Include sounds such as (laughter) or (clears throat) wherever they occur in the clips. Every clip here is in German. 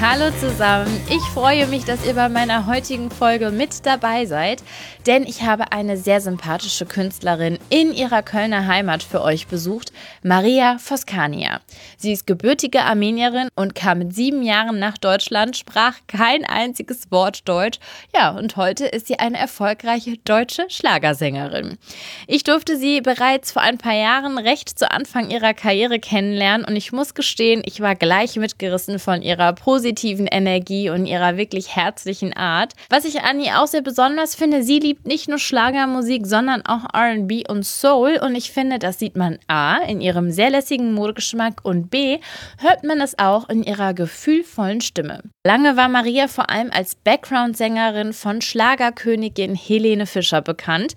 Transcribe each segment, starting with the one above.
Hallo zusammen, ich freue mich, dass ihr bei meiner heutigen Folge mit dabei seid, denn ich habe eine sehr sympathische Künstlerin in ihrer Kölner Heimat für euch besucht, Maria Foskania. Sie ist gebürtige Armenierin und kam mit sieben Jahren nach Deutschland, sprach kein einziges Wort Deutsch. Ja, und heute ist sie eine erfolgreiche deutsche Schlagersängerin. Ich durfte sie bereits vor ein paar Jahren recht zu Anfang ihrer Karriere kennenlernen und ich muss gestehen, ich war gleich mitgerissen von ihrer positiven positiven Energie und ihrer wirklich herzlichen Art. Was ich an ihr auch sehr besonders finde, sie liebt nicht nur Schlagermusik, sondern auch RB und Soul. Und ich finde, das sieht man A in ihrem sehr lässigen Modegeschmack und B hört man es auch in ihrer gefühlvollen Stimme. Lange war Maria vor allem als Background-Sängerin von Schlagerkönigin Helene Fischer bekannt,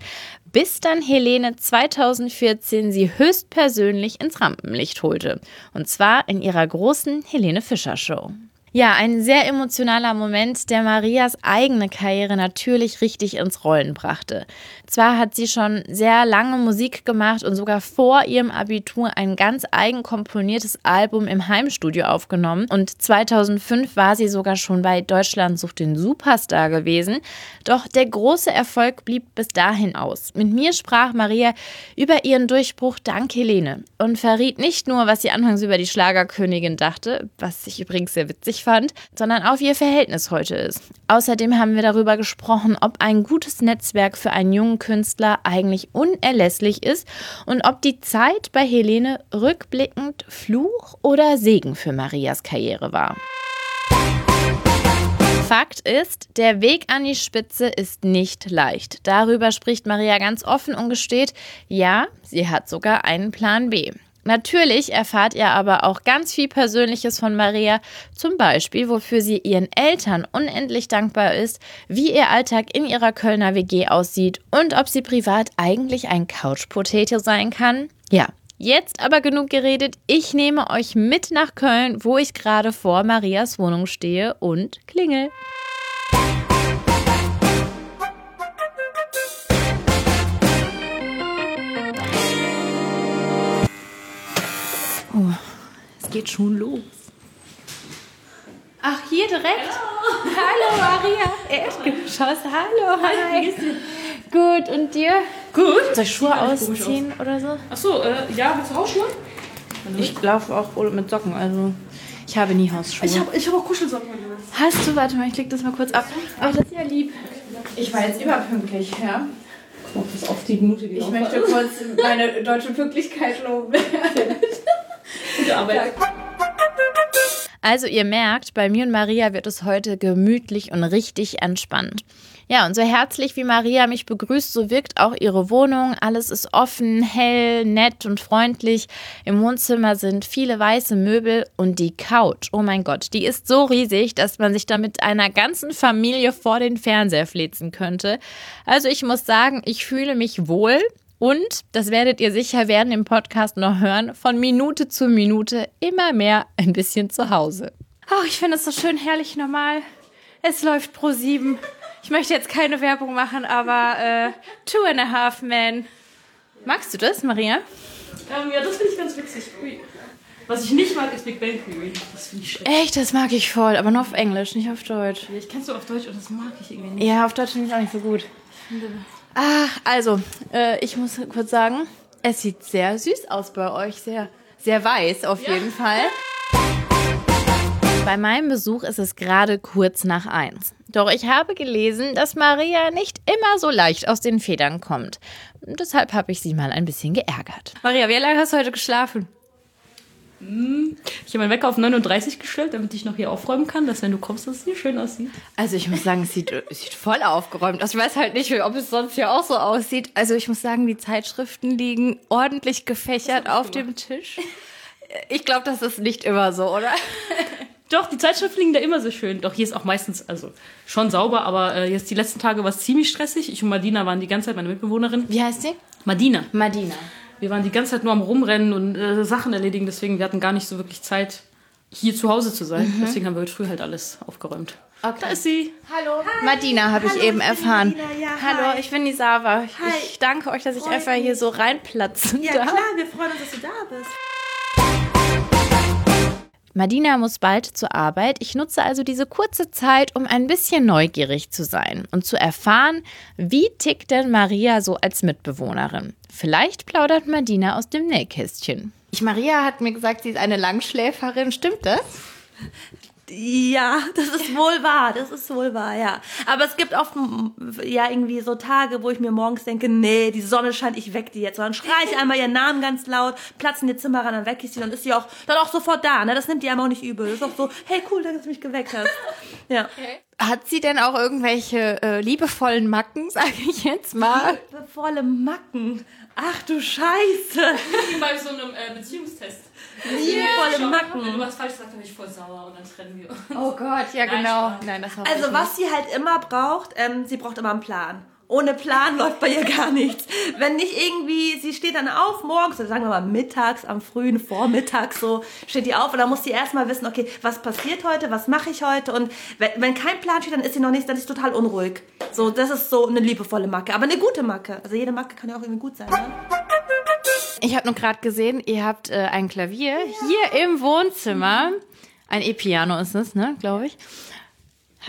bis dann Helene 2014 sie höchstpersönlich ins Rampenlicht holte. Und zwar in ihrer großen Helene Fischer Show. Ja, ein sehr emotionaler Moment, der Marias eigene Karriere natürlich richtig ins Rollen brachte. Zwar hat sie schon sehr lange Musik gemacht und sogar vor ihrem Abitur ein ganz eigen komponiertes Album im Heimstudio aufgenommen und 2005 war sie sogar schon bei Deutschland sucht den Superstar gewesen. Doch der große Erfolg blieb bis dahin aus. Mit mir sprach Maria über ihren Durchbruch dank Helene und verriet nicht nur, was sie anfangs über die Schlagerkönigin dachte, was ich übrigens sehr witzig fand, sondern wie ihr Verhältnis heute ist. Außerdem haben wir darüber gesprochen, ob ein gutes Netzwerk für einen jungen Künstler eigentlich unerlässlich ist und ob die Zeit bei Helene rückblickend Fluch oder Segen für Marias Karriere war. Fakt ist, der Weg an die Spitze ist nicht leicht. Darüber spricht Maria ganz offen und gesteht, ja, sie hat sogar einen Plan B. Natürlich erfahrt ihr aber auch ganz viel Persönliches von Maria, zum Beispiel, wofür sie ihren Eltern unendlich dankbar ist, wie ihr Alltag in ihrer Kölner WG aussieht und ob sie privat eigentlich ein Couchpotato sein kann. Ja, jetzt aber genug geredet. Ich nehme euch mit nach Köln, wo ich gerade vor Marias Wohnung stehe und klingel. Geht schon los. Ach, hier direkt? Hallo, Hallo Maria. Erdgeschoss. Hallo, hi. Gut, und dir? Gut. Soll ich Schuhe ausziehen aus. oder so? Achso, äh, ja, willst du Hausschuhe? Ich laufe auch mit Socken, also ich habe nie Hausschuhe. Ich habe ich hab auch Kuschelsocken. Hast du? Warte mal, ich leg das mal kurz ab. Aber das ist ja lieb. Ich war jetzt überpünktlich, ja. Oh, das auf die Minute Ich möchte kurz meine (laughs) deutsche Pünktlichkeit loben. Gute Arbeit. Also ihr merkt, bei mir und Maria wird es heute gemütlich und richtig entspannt. Ja, und so herzlich wie Maria mich begrüßt, so wirkt auch ihre Wohnung. Alles ist offen, hell, nett und freundlich. Im Wohnzimmer sind viele weiße Möbel und die Couch. Oh mein Gott, die ist so riesig, dass man sich da mit einer ganzen Familie vor den Fernseher flitzen könnte. Also ich muss sagen, ich fühle mich wohl. Und, das werdet ihr sicher werden im Podcast noch hören, von Minute zu Minute immer mehr ein bisschen zu Hause. Oh, ich finde es so schön herrlich normal. Es läuft pro sieben. Ich möchte jetzt keine Werbung machen, aber äh, Two and a Half Men. Magst du das, Maria? Ähm, ja, das finde ich ganz witzig. Ui. Was ich nicht mag, ist Big Bang Theory. Das finde ich schlecht. Echt, das mag ich voll, aber nur auf Englisch, nicht auf Deutsch. Ja, ich kenn's nur auf Deutsch und das mag ich irgendwie nicht. Ja, auf Deutsch finde ich auch nicht so gut. Ach, also, äh, ich muss kurz sagen, es sieht sehr süß aus bei euch. Sehr, sehr weiß auf ja. jeden Fall. Bei meinem Besuch ist es gerade kurz nach eins. Doch ich habe gelesen, dass Maria nicht immer so leicht aus den Federn kommt. Deshalb habe ich sie mal ein bisschen geärgert. Maria, wie lange hast du heute geschlafen? Hm, ich habe meinen Wecker auf 39 gestellt, damit ich noch hier aufräumen kann, dass wenn du kommst, dass es hier schön aussieht. Also ich muss sagen, es sieht, es sieht voll aufgeräumt aus. Ich weiß halt nicht, ob es sonst hier auch so aussieht. Also ich muss sagen, die Zeitschriften liegen ordentlich gefächert auf dem Tisch. Ich glaube, das ist nicht immer so, oder? (laughs) Doch, die Zeitschriften liegen da immer so schön. Doch hier ist auch meistens, also schon sauber, aber äh, jetzt die letzten Tage war es ziemlich stressig. Ich und Madina waren die ganze Zeit meine Mitbewohnerin. Wie heißt sie? Madina. Madina. Wir waren die ganze Zeit nur am Rumrennen und äh, Sachen erledigen, deswegen wir hatten gar nicht so wirklich Zeit, hier zu Hause zu sein. Mhm. Deswegen haben wir heute früh halt alles aufgeräumt. Okay. Da ist sie. Hallo. Hi. Madina habe ich eben erfahren. Ja, Hallo, hi. ich bin die Sava. Hi. Ich danke euch, dass ich Freut einfach hier so reinplatzen Ja, darf. klar, wir freuen uns, dass du da bist. Madina muss bald zur Arbeit. Ich nutze also diese kurze Zeit, um ein bisschen neugierig zu sein und zu erfahren, wie tickt denn Maria so als Mitbewohnerin. Vielleicht plaudert Madina aus dem Nähkästchen. Ich, Maria hat mir gesagt, sie ist eine Langschläferin. Stimmt das? Ja, (laughs) das ist wohl wahr, das ist wohl wahr, ja. Aber es gibt oft m, ja irgendwie so Tage, wo ich mir morgens denke, nee, die Sonne scheint, ich weck die jetzt. Und dann schreie ich einmal ihren Namen ganz laut, platze in ihr Zimmer ran, dann weck ich sie, dann ist sie auch dann auch sofort da, ne? Das nimmt die einem auch nicht übel. Das ist auch so, hey cool, dass du mich geweckt hast. Ja. Hat sie denn auch irgendwelche äh, liebevollen Macken, (laughs) sage ich jetzt mal? Volle Macken. Ach du Scheiße. Wie (laughs) bei so einem äh, Beziehungstest. Liebevolle Wenn Macken. du was falsch sagst, dann bin ich voll sauer und dann trennen wir uns. Oh Gott, ja Nein, genau. Spaß. Nein, das Also was sie halt immer braucht, ähm, sie braucht immer einen Plan. Ohne Plan (laughs) läuft bei ihr gar nichts. Wenn nicht irgendwie, sie steht dann auf morgens, oder sagen wir mal mittags, am frühen Vormittag so, steht die auf und dann muss sie erstmal wissen, okay, was passiert heute, was mache ich heute und wenn, wenn kein Plan steht, dann ist sie noch nicht, dann ist sie total unruhig. So, das ist so eine liebevolle Macke, aber eine gute Macke. Also jede Macke kann ja auch irgendwie gut sein, ne? Ich habe nur gerade gesehen, ihr habt äh, ein Klavier hier im Wohnzimmer. Ein E-Piano ist es, ne, glaube ich.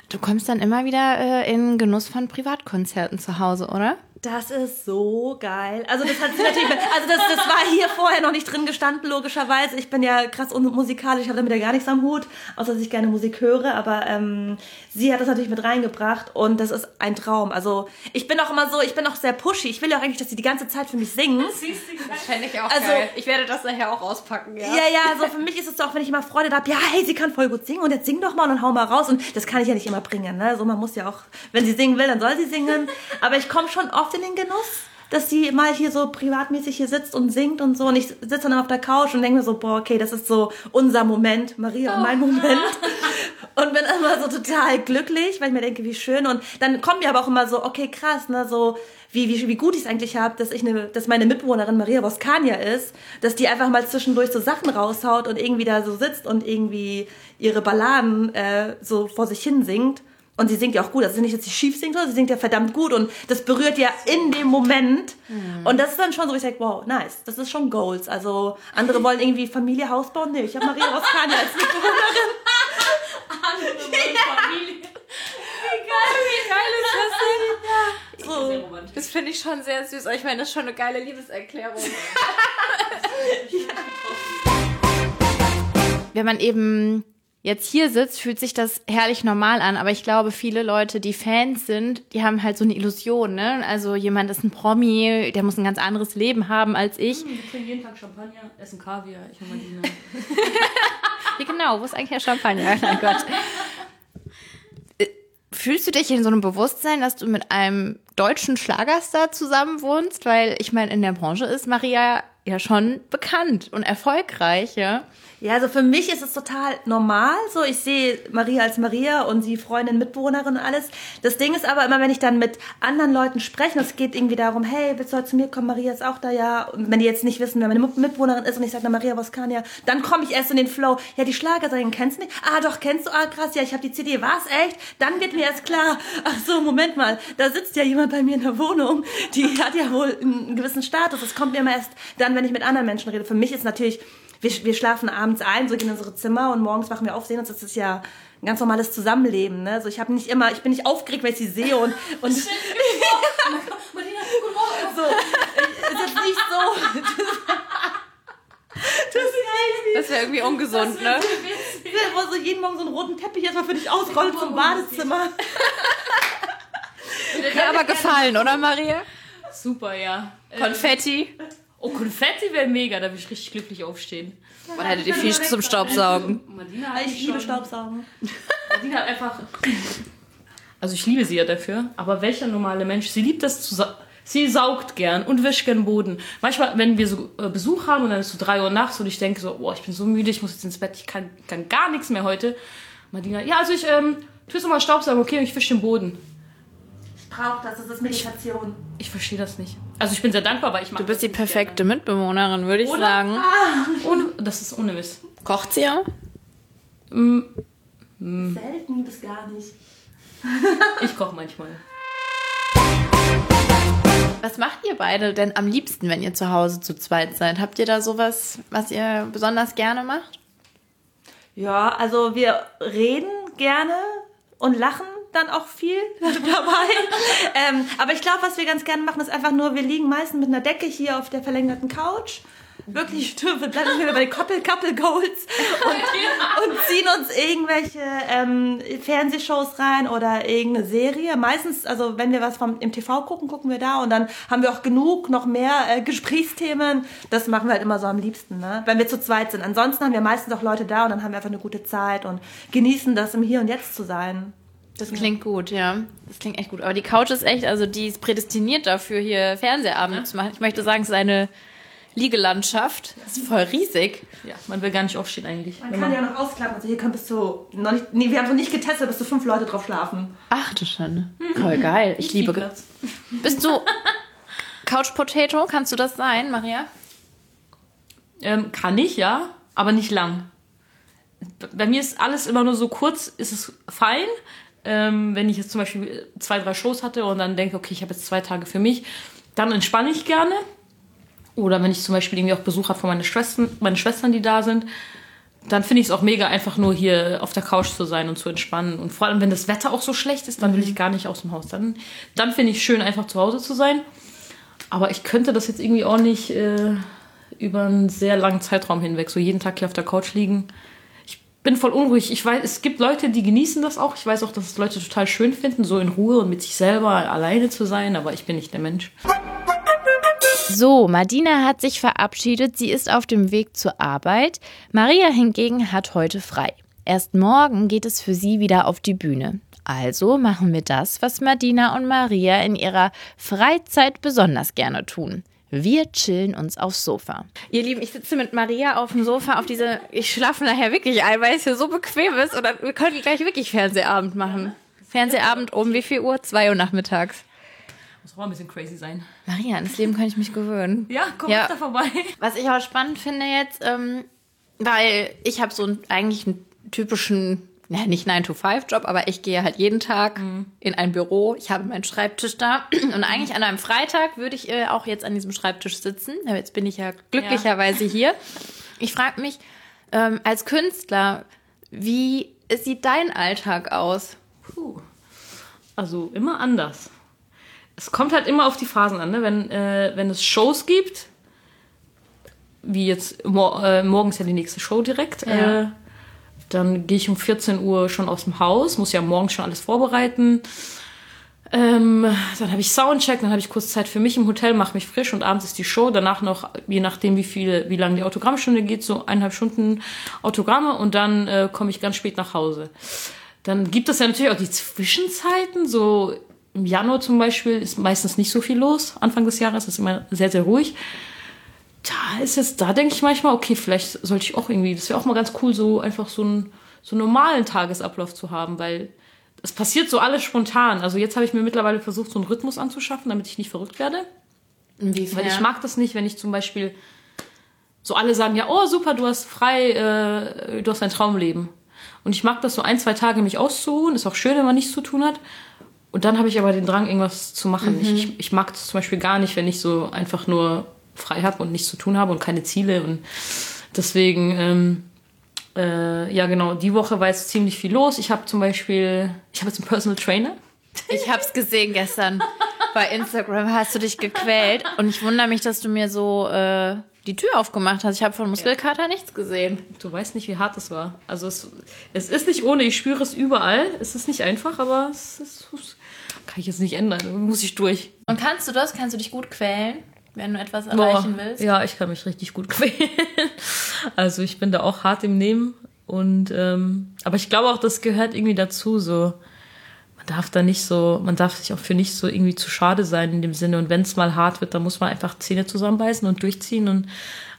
Du kommst dann immer wieder äh, in Genuss von Privatkonzerten zu Hause, oder? Das ist so geil. Also das hat sie natürlich, also das, das war hier vorher noch nicht drin gestanden, logischerweise. Ich bin ja krass unmusikalisch, ich habe damit ja gar nichts am Hut, außer dass ich gerne Musik höre. Aber ähm, sie hat das natürlich mit reingebracht und das ist ein Traum. Also ich bin auch immer so, ich bin auch sehr pushy. Ich will ja auch eigentlich, dass sie die ganze Zeit für mich singen. Fände ich auch Also- geil. Ich werde das nachher auch auspacken, ja. Ja, ja, also für mich ist es auch, wenn ich immer Freude habe, ja, hey, sie kann voll gut singen und jetzt sing doch mal und dann hau mal raus. Und das kann ich ja nicht immer bringen. Ne? So, man muss ja auch, wenn sie singen will, dann soll sie singen. Aber ich komme schon oft in den Genuss, dass sie mal hier so privatmäßig hier sitzt und singt und so. Und ich sitze dann auf der Couch und denke mir so, boah, okay, das ist so unser Moment, Maria und mein Moment. (laughs) Und bin immer so total glücklich, weil ich mir denke, wie schön. Und dann kommt mir aber auch immer so, okay, krass, ne, so wie, wie, wie gut ich es eigentlich habe, dass ich eine, dass meine Mitbewohnerin Maria Voskania ist, dass die einfach mal zwischendurch so Sachen raushaut und irgendwie da so sitzt und irgendwie ihre Balladen äh, so vor sich hin singt. Und sie singt ja auch gut. Also nicht, dass sie schief singt, sondern sie singt ja verdammt gut. Und das berührt ja in dem Moment. Und das ist dann schon so, wo ich sage, wow, nice. Das ist schon Goals. Also andere wollen irgendwie Familie, Haus bauen. Nee, ich habe Maria Voskania als Mitbewohnerin. (laughs) Familie. Wie geil ist das denn? So. Das finde ich schon sehr süß. Ich meine, das ist schon eine geile Liebeserklärung. (laughs) Wenn man eben jetzt hier sitzt, fühlt sich das herrlich normal an. Aber ich glaube, viele Leute, die Fans sind, die haben halt so eine Illusion. Ne? Also jemand ist ein Promi, der muss ein ganz anderes Leben haben als ich. Wir trinken jeden Tag Champagner, essen Kaviar, ich und Madina. Wie genau? Wo ist eigentlich der Champagner? Mein Gott. Äh, Fühlst du dich in so einem Bewusstsein, dass du mit einem deutschen Schlagerstar zusammen wohnst? Weil ich meine, in der Branche ist Maria ja schon bekannt und erfolgreich, ja? Ja, also für mich ist es total normal. So, ich sehe Maria als Maria und sie Freundin, Mitbewohnerin und alles. Das Ding ist aber immer, wenn ich dann mit anderen Leuten spreche, es geht irgendwie darum, hey, willst du heute zu mir kommen? Maria ist auch da, ja. Und wenn die jetzt nicht wissen, wer meine Mitbewohnerin ist und ich sage, na Maria Voskania, dann komme ich erst in den Flow. Ja, die Schlagersängerin kennst du nicht? Ah, doch, kennst du? Ah, krass, ja, ich habe die CD. Was, echt? Dann wird mir erst klar, ach so, Moment mal, da sitzt ja jemand bei mir in der Wohnung, die hat ja wohl einen gewissen Status. Das kommt mir immer erst dann, wenn ich mit anderen Menschen rede. Für mich ist natürlich wir, wir schlafen abends ein, so gehen in unsere Zimmer und morgens wachen wir auf, sehen uns. Das ist ja ein ganz normales Zusammenleben. Ne? Also ich habe nicht immer, ich bin nicht aufgeregt, wenn ich sie sehe und und so. (laughs) Madina, guten Morgen. Es ist nicht so. Das ist Das wäre irgendwie ungesund, ne? wo so jeden Morgen so einen roten Teppich erstmal für dich ausrollt zum Badezimmer. Dir aber gefallen, oder Maria? Super, ja. Konfetti. Oh, Konfetti wäre mega, da würde ich richtig glücklich aufstehen. Man hätte die Fisch zum Staubsaugen. Madina hat Ich liebe Staubsaugen. Madina hat einfach. Also ich liebe sie ja dafür, aber welcher normale Mensch, sie liebt das zu sa Sie saugt gern und wischt gern Boden. Manchmal, wenn wir so äh, Besuch haben und dann ist so drei Uhr nachts und ich denke so, oh, ich bin so müde, ich muss jetzt ins Bett, ich kann, kann gar nichts mehr heute. Madina, ja, also ich ähm, tu jetzt nochmal Staubsaugen, okay, und ich wische den Boden. Ich brauche das, das ist Meditation. Ich verstehe das nicht. Also ich bin sehr dankbar, weil ich mag Du bist das die perfekte Mitbewohnerin, würde ich sagen. gerne. Ohne, das ist ohne Mist. Kocht sie auch? Mm, Selten bis gar nicht. Ich koche manchmal. Was macht ihr beide denn am liebsten, wenn ihr zu Hause zu zweit seid? Habt ihr da sowas, was ihr besonders gerne macht? Ja, also wir reden gerne und lachen dann auch viel (laughs) dabei. ähm, aber ich glaube, was wir ganz gerne machen, ist einfach nur, wir liegen meistens mit einer Decke hier auf der verlängerten Couch. Wirklich, (laughs) wir bleiben wieder bei den Couple, Couple Goals und, und ziehen uns irgendwelche ähm, Fernsehshows rein oder irgendeine Serie. Meistens, also wenn wir was vom, im TV gucken, gucken wir da und dann haben wir auch genug, noch mehr äh, Gesprächsthemen. Das machen wir halt immer so am liebsten, ne? wenn wir zu zweit sind. Ansonsten haben wir meistens auch Leute da und dann haben wir einfach eine gute Zeit und genießen das im Hier und Jetzt zu sein. Das klingt gut, ja. Das klingt echt gut. Aber die Couch ist echt, also die ist prädestiniert dafür, hier Fernsehabend ja. zu machen. Ich möchte sagen, es ist eine Liegelandschaft. Das ist voll riesig. Ja, man will gar nicht aufstehen eigentlich. Man kann ja noch ausklappen. Also hier können bis zu, noch nicht, nee, wir haben noch nicht getestet, bis zu fünf Leute drauf schlafen. Ach du Schande. Voll geil. Ich, ich liebe das. Bist du (laughs) Couch Potato? Kannst du das sein, Maria? Ähm, kann ich, ja, aber nicht lang. Bei mir ist alles immer nur so kurz, ist es fein. Ähm, wenn ich jetzt zum Beispiel zwei, drei Shows hatte und dann denke, okay, ich habe jetzt zwei Tage für mich, dann entspanne ich gerne. Oder wenn ich zum Beispiel irgendwie auch Besuch habe von meinen Schwestern, meine Schwestern, die da sind, dann finde ich es auch mega, einfach nur hier auf der Couch zu sein und zu entspannen. Und vor allem, wenn das Wetter auch so schlecht ist, dann will ich gar nicht aus dem Haus. Dann, dann finde ich es schön, einfach zu Hause zu sein. Aber ich könnte das jetzt irgendwie auch nicht äh, über einen sehr langen Zeitraum hinweg, so jeden Tag hier auf der Couch liegen bin voll unruhig. Ich weiß, es gibt Leute, die genießen das auch. Ich weiß auch, dass es Leute total schön finden, so in Ruhe und mit sich selber alleine zu sein, aber ich bin nicht der Mensch. So, Madina hat sich verabschiedet. Sie ist auf dem Weg zur Arbeit. Maria hingegen hat heute frei. Erst morgen geht es für sie wieder auf die Bühne. Also machen wir das, was Madina und Maria in ihrer Freizeit besonders gerne tun. Wir chillen uns aufs Sofa. Ihr Lieben, ich sitze mit Maria auf dem Sofa auf diese. Ich schlafe nachher wirklich ein, weil es hier so bequem ist. Oder wir können gleich wirklich Fernsehabend machen. Fernsehabend um wie viel Uhr? Zwei Uhr nachmittags. Muss auch ein bisschen crazy sein. Maria, an das Leben kann ich mich gewöhnen. Ja, komm ja. da vorbei. Was ich auch spannend finde jetzt, ähm, weil ich habe so einen, eigentlich einen typischen ja, nicht 9-to-5-Job, aber ich gehe halt jeden Tag mhm. in ein Büro. Ich habe meinen Schreibtisch da. (clears throat) Und eigentlich an einem Freitag würde ich äh, auch jetzt an diesem Schreibtisch sitzen. Aber jetzt bin ich ja glücklicherweise ja. hier. Ich frage mich, ähm, als Künstler, wie sieht dein Alltag aus? Puh. Also immer anders. Es kommt halt immer auf die Phasen an, ne? wenn, äh, wenn es Shows gibt, wie jetzt mor äh, morgens ja die nächste Show direkt. Ja. Äh, dann gehe ich um 14 Uhr schon aus dem Haus, muss ja morgens schon alles vorbereiten. Ähm, dann habe ich Soundcheck, dann habe ich kurz Zeit für mich im Hotel, mache mich frisch und abends ist die Show. Danach noch, je nachdem wie viel, wie lange die Autogrammstunde geht, so eineinhalb Stunden Autogramme und dann äh, komme ich ganz spät nach Hause. Dann gibt es ja natürlich auch die Zwischenzeiten, so im Januar zum Beispiel ist meistens nicht so viel los. Anfang des Jahres ist immer sehr, sehr ruhig da ist jetzt, da denke ich manchmal, okay, vielleicht sollte ich auch irgendwie, das wäre auch mal ganz cool, so einfach so einen, so einen normalen Tagesablauf zu haben, weil es passiert so alles spontan. Also jetzt habe ich mir mittlerweile versucht, so einen Rhythmus anzuschaffen, damit ich nicht verrückt werde. Inwiefern? Weil ich mag das nicht, wenn ich zum Beispiel so alle sagen, ja, oh super, du hast frei, äh, du hast ein Traumleben. Und ich mag das so ein, zwei Tage mich auszuruhen. Ist auch schön, wenn man nichts zu tun hat. Und dann habe ich aber den Drang, irgendwas zu machen. Mhm. Ich, ich mag das zum Beispiel gar nicht, wenn ich so einfach nur frei habe und nichts zu tun habe und keine Ziele. Und deswegen, ähm, äh, ja genau, die Woche war jetzt ziemlich viel los. Ich habe zum Beispiel, ich habe jetzt einen Personal Trainer. Ich habe es gesehen gestern. Bei Instagram hast du dich gequält. Und ich wundere mich, dass du mir so äh, die Tür aufgemacht hast. Ich habe von Muskelkater nichts gesehen. Du weißt nicht, wie hart es war. Also es, es ist nicht ohne, ich spüre es überall. Es ist nicht einfach, aber es ist, kann ich jetzt nicht ändern. Muss ich durch. Und kannst du das? Kannst du dich gut quälen? Wenn du etwas erreichen Boah, willst? Ja, ich kann mich richtig gut (laughs) quälen. Also ich bin da auch hart im Nehmen. Und ähm, aber ich glaube auch, das gehört irgendwie dazu. So, man darf da nicht so, man darf sich auch für nicht so irgendwie zu schade sein in dem Sinne. Und wenn es mal hart wird, dann muss man einfach Zähne zusammenbeißen und durchziehen. Und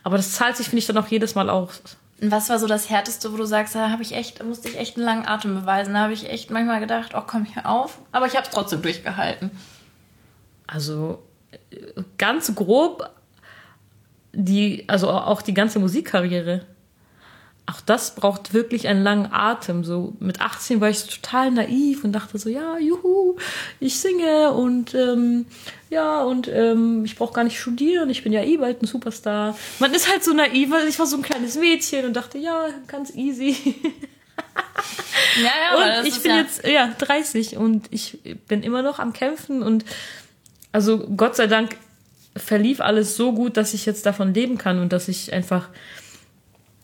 aber das zahlt sich, finde ich, dann auch jedes Mal aus. Und was war so das Härteste, wo du sagst, da habe ich echt, da musste ich echt einen langen Atem beweisen. Da habe ich echt manchmal gedacht, oh komm hier auf. Aber ich habe es trotzdem durchgehalten. Also ganz grob die, also auch die ganze Musikkarriere. auch das braucht wirklich einen langen Atem. So mit 18 war ich so total naiv und dachte so, ja, juhu, ich singe und ähm, ja, und ähm, ich brauche gar nicht studieren, ich bin ja eh bald ein Superstar. Man ist halt so naiv, weil ich war so ein kleines Mädchen und dachte, ja, ganz easy. Ja, ja, und ich bin ja, jetzt ja 30 und ich bin immer noch am Kämpfen und also Gott sei Dank verlief alles so gut, dass ich jetzt davon leben kann und dass ich einfach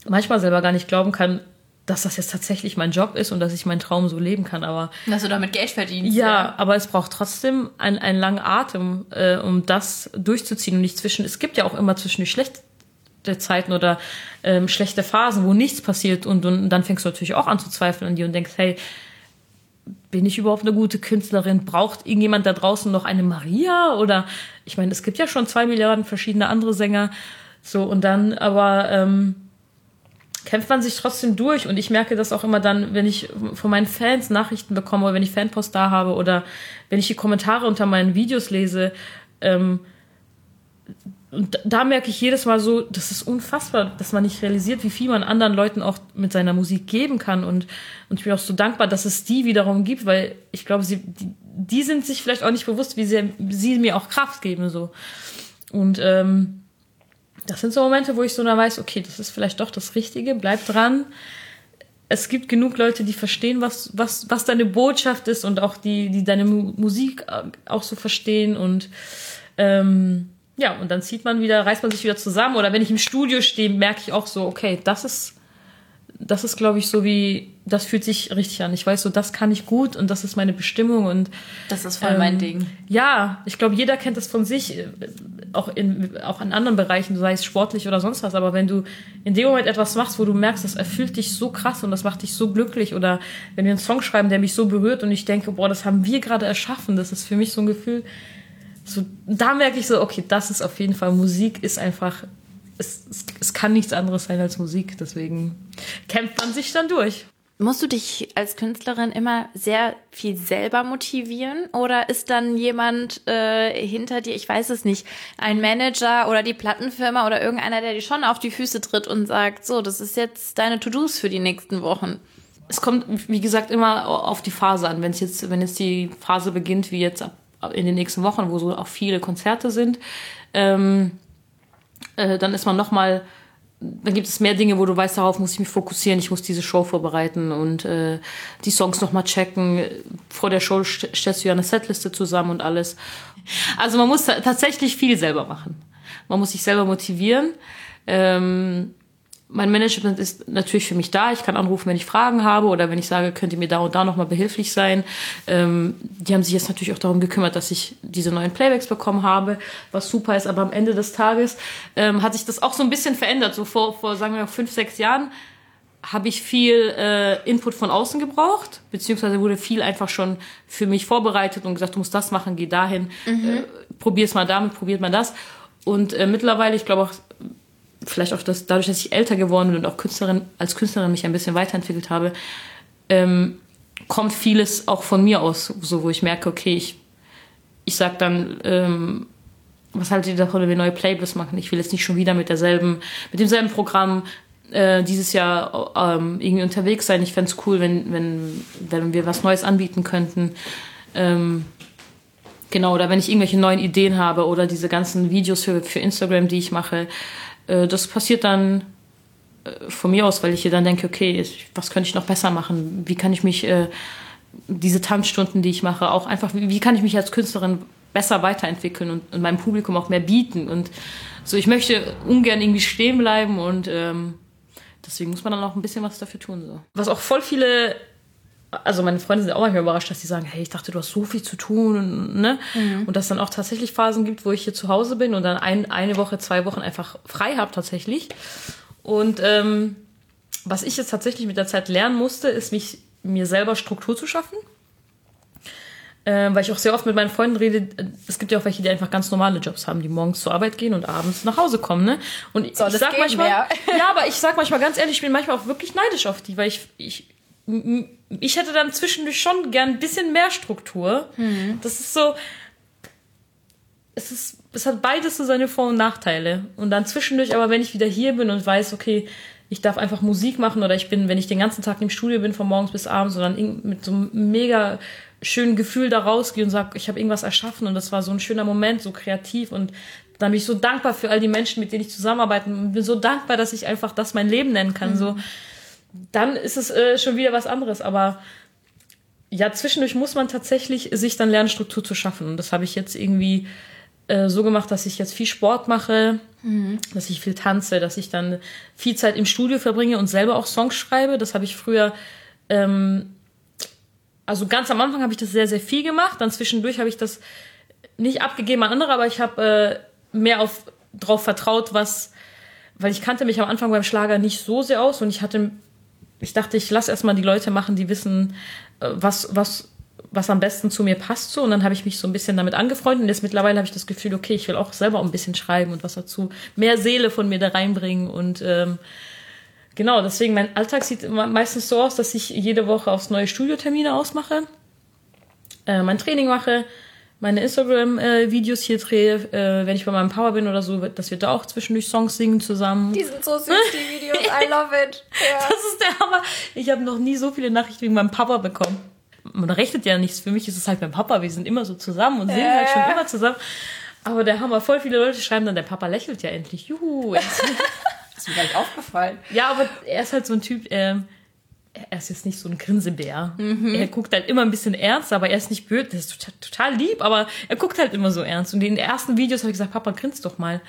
manchmal selber gar nicht glauben kann, dass das jetzt tatsächlich mein Job ist und dass ich meinen Traum so leben kann. Aber dass du damit Geld verdienst. ja, aber es braucht trotzdem einen, einen langen Atem, äh, um das durchzuziehen und nicht zwischen. Es gibt ja auch immer zwischendurch schlechte Zeiten oder ähm, schlechte Phasen, wo nichts passiert und, und dann fängst du natürlich auch an zu zweifeln an dir und denkst, hey, bin ich überhaupt eine gute Künstlerin? Braucht irgendjemand da draußen noch eine Maria? Oder ich meine, es gibt ja schon zwei Milliarden verschiedene andere Sänger. So, und dann aber ähm, kämpft man sich trotzdem durch. Und ich merke das auch immer dann, wenn ich von meinen Fans Nachrichten bekomme oder wenn ich Fanpost da habe oder wenn ich die Kommentare unter meinen Videos lese. Ähm, und da- merke ich jedes Mal so, das ist unfassbar, dass man nicht realisiert, wie viel man anderen Leuten auch mit seiner Musik geben kann. Und, und ich bin auch so dankbar, dass es die wiederum gibt, weil ich glaube, sie, die, die sind sich vielleicht auch nicht bewusst, wie sehr sie mir auch Kraft geben. so Und ähm, das sind so Momente, wo ich so dann weiß, okay, das ist vielleicht doch das Richtige, bleib dran. Es gibt genug Leute, die verstehen, was, was, was deine Botschaft ist und auch die, die deine Mu Musik äh, auch so verstehen und ähm, ja, und dann zieht man wieder, reißt man sich wieder zusammen. Oder wenn ich im Studio stehe, merke ich auch so, okay, das ist, das ist, glaube ich, so wie, das fühlt sich richtig an. Ich weiß so, das kann ich gut und das ist meine Bestimmung und Das ist voll mein ähm, Ding. Ja, ich glaube, jeder kennt das von sich, äh, auch in, auch in anderen Bereichen, sei es sportlich oder sonst was. Aber wenn du in dem Moment etwas machst, wo du merkst, das erfüllt dich so krass und das macht dich so glücklich, oder wenn wir einen Song schreiben, der mich so berührt und ich denke, boah, das haben wir gerade erschaffen, das ist für mich so ein Gefühl, so, da merke ich so, okay, das ist auf jeden Fall, Musik ist einfach, es, es, es kann nichts anderes sein als Musik, deswegen kämpft man sich dann durch. Musst du dich als Künstlerin immer sehr viel selber motivieren oder ist dann jemand äh, hinter dir, ich weiß es nicht, ein Manager oder die Plattenfirma oder irgendeiner, der dir schon auf die Füße tritt und sagt, so, das ist jetzt deine To-Dos für die nächsten Wochen? es kommt, wie gesagt, immer auf die Phase an. Wenn es jetzt, wenn jetzt die Phase beginnt, wie jetzt ab, ab in den nächsten Wochen, wo so auch viele Konzerte sind, ähm, äh, dann ist man noch mal, dann gibt es mehr Dinge, wo du weißt, darauf muss ich mich fokussieren, ich muss diese Show vorbereiten und äh, die Songs noch mal checken. Vor der Show st stellst du ja eine Setliste zusammen und alles. Also man muss ta- tatsächlich viel selber machen. Man muss sich selber motivieren. Ähm, mein Management ist natürlich für mich da. Ich kann anrufen, wenn ich Fragen habe oder wenn ich sage, könnt ihr mir da und da nochmal behilflich sein. Ähm, die haben sich jetzt natürlich auch darum gekümmert, dass ich diese neuen Playbacks bekommen habe, was super ist. Aber am Ende des Tages ähm, hat sich das auch so ein bisschen verändert. So vor, vor sagen wir mal, fünf, sechs Jahren habe ich viel äh, Input von außen gebraucht, beziehungsweise wurde viel einfach schon für mich vorbereitet und gesagt, du musst das machen, geh dahin, äh, probier's mal damit, probiert mal das. Und äh, mittlerweile, ich glaube auch, vielleicht auch das, dadurch, dass ich älter geworden bin und auch Künstlerin, als Künstlerin mich ein bisschen weiterentwickelt habe, ähm, kommt vieles auch von mir aus, so wo ich merke, okay, ich, ich sag dann, ähm, was haltet ihr davon, wenn wir neue Playlists machen? Ich will jetzt nicht schon wieder mit derselben, mit demselben Programm äh, dieses Jahr ähm, irgendwie unterwegs sein. Ich fänd's cool, wenn, wenn, wenn wir was Neues anbieten könnten. Ähm, Genau, oder wenn ich irgendwelche neuen Ideen habe oder diese ganzen Videos für, für Instagram, die ich mache, äh, das passiert dann äh, von mir aus, weil ich hier dann denke, okay, was könnte ich noch besser machen? Wie kann ich mich, äh, diese Tanzstunden, die ich mache, auch einfach, wie, kann ich mich als Künstlerin besser weiterentwickeln und, und meinem Publikum auch mehr bieten? Und so, ich möchte ungern irgendwie stehen bleiben und ähm, deswegen muss man dann auch ein bisschen was dafür tun. So. Was auch voll viele also meine Freunde sind auch manchmal überrascht, dass sie sagen, hey, ich dachte, du hast so viel zu tun, und, ne? Und dass dann auch tatsächlich Phasen gibt, wo ich hier zu Hause bin und dann ein, eine Woche, zwei Wochen einfach frei habe tatsächlich. Und ähm, was ich jetzt tatsächlich mit der Zeit lernen musste, ist mich mir selber Struktur zu schaffen. Ähm, weil ich auch sehr oft mit meinen Freunden rede, es gibt ja auch welche, die einfach ganz normale Jobs haben, die morgens zur Arbeit gehen und abends nach Hause kommen, ne? Und ich Soll es sag manchmal, ja. (laughs) ja, aber ich sag manchmal ganz ehrlich, ich bin manchmal auch wirklich neidisch auf die, weil ich, ich, ich hätte dann zwischendurch schon gern ein bisschen mehr Struktur. Das ist so, es ist, es hat beides so seine Vor- und Nachteile. Und dann zwischendurch, aber wenn ich wieder hier bin und weiß, okay, ich darf einfach Musik machen oder ich bin, wenn ich den ganzen Tag im Studio bin, von morgens bis abends, sondern mit so einem mega schönen Gefühl da rausgehe und sage, ich habe irgendwas erschaffen und das war so ein schöner Moment, so kreativ und da bin ich so dankbar für all die Menschen, mit denen ich zusammenarbeite und bin so dankbar, dass ich einfach das mein Leben nennen kann. Mhm. So, dann ist es äh, schon wieder was anderes. Aber ja, zwischendurch muss man tatsächlich sich dann lernen, Struktur zu schaffen. Und das habe ich jetzt irgendwie äh, so gemacht, dass ich jetzt viel Sport mache, mhm. dass ich viel tanze, dass ich dann viel Zeit im Studio verbringe und selber auch Songs schreibe. Das habe ich früher ähm, also ganz am Anfang habe ich das sehr, sehr viel gemacht. Dann zwischendurch habe ich das nicht abgegeben an andere, aber ich habe äh, mehr auf drauf vertraut, was, weil ich kannte mich am Anfang beim Schlager nicht so sehr aus und ich hatte, ich dachte, ich lasse erstmal die Leute machen, die wissen, äh, was, was, was am besten zu mir passt so. Und dann habe ich mich so ein bisschen damit angefreundet und jetzt mittlerweile habe ich das Gefühl, okay, ich will auch selber ein bisschen schreiben und was dazu, mehr Seele von mir da reinbringen und ähm, genau, deswegen mein Alltag sieht meistens so aus, dass ich jede Woche aufs neue Studiotermine ausmache, äh, mein Training mache, meine Instagram-Videos hier drehe, äh, wenn ich bei meinem Papa bin oder so, dass wir da auch zwischendurch Songs singen zusammen. Die sind so süß, die Videos. I love it. (laughs) Ja. Das ist der Hammer. Ich habe noch nie so viele Nachrichten wegen meinem Papa bekommen. Man rechnet ja nichts. Für mich ist es halt mein Papa. Wir sind immer so zusammen und singen äh. halt schon immer zusammen. Aber der Hammer, voll viele Leute schreiben dann, der Papa lächelt ja endlich. Juhu. (laughs) ist mir gar nicht aufgefallen. Ja, aber er ist halt so ein Typ, ähm, er ist jetzt nicht so ein Grinsebär. Mhm. Er guckt halt immer ein bisschen ernst, aber er ist nicht böse. Das ist total, total lieb, aber er guckt halt immer so ernst. Und in den ersten Videos habe ich gesagt, Papa, grinst doch mal.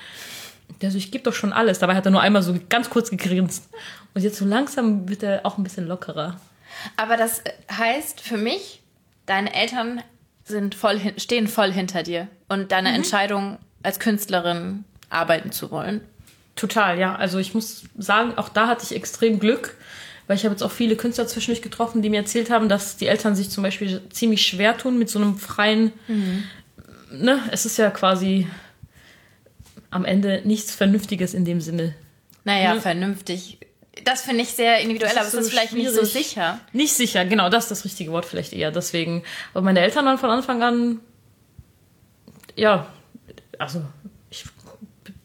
Der so, ich gebe doch schon alles. Dabei hat er nur einmal so ganz kurz gegrinst. Und jetzt so langsam wird er auch ein bisschen lockerer. Aber das heißt für mich, deine Eltern sind voll, stehen voll hinter dir und deine mhm. Entscheidung als Künstlerin arbeiten zu wollen. Total, ja. Also ich muss sagen, auch da hatte ich extrem Glück, weil ich habe jetzt auch viele Künstler zwischendurch getroffen, die mir erzählt haben, dass die Eltern sich zum Beispiel ziemlich schwer tun mit so einem freien, mhm. ne, es ist ja quasi am Ende nichts Vernünftiges in dem Sinne. Naja, ne? vernünftig. Das finde ich sehr individuell, aber es ist vielleicht schwierig. nicht so sicher. Nicht sicher, genau, das ist das richtige Wort vielleicht eher. Deswegen, aber meine Eltern waren von Anfang an, ja, also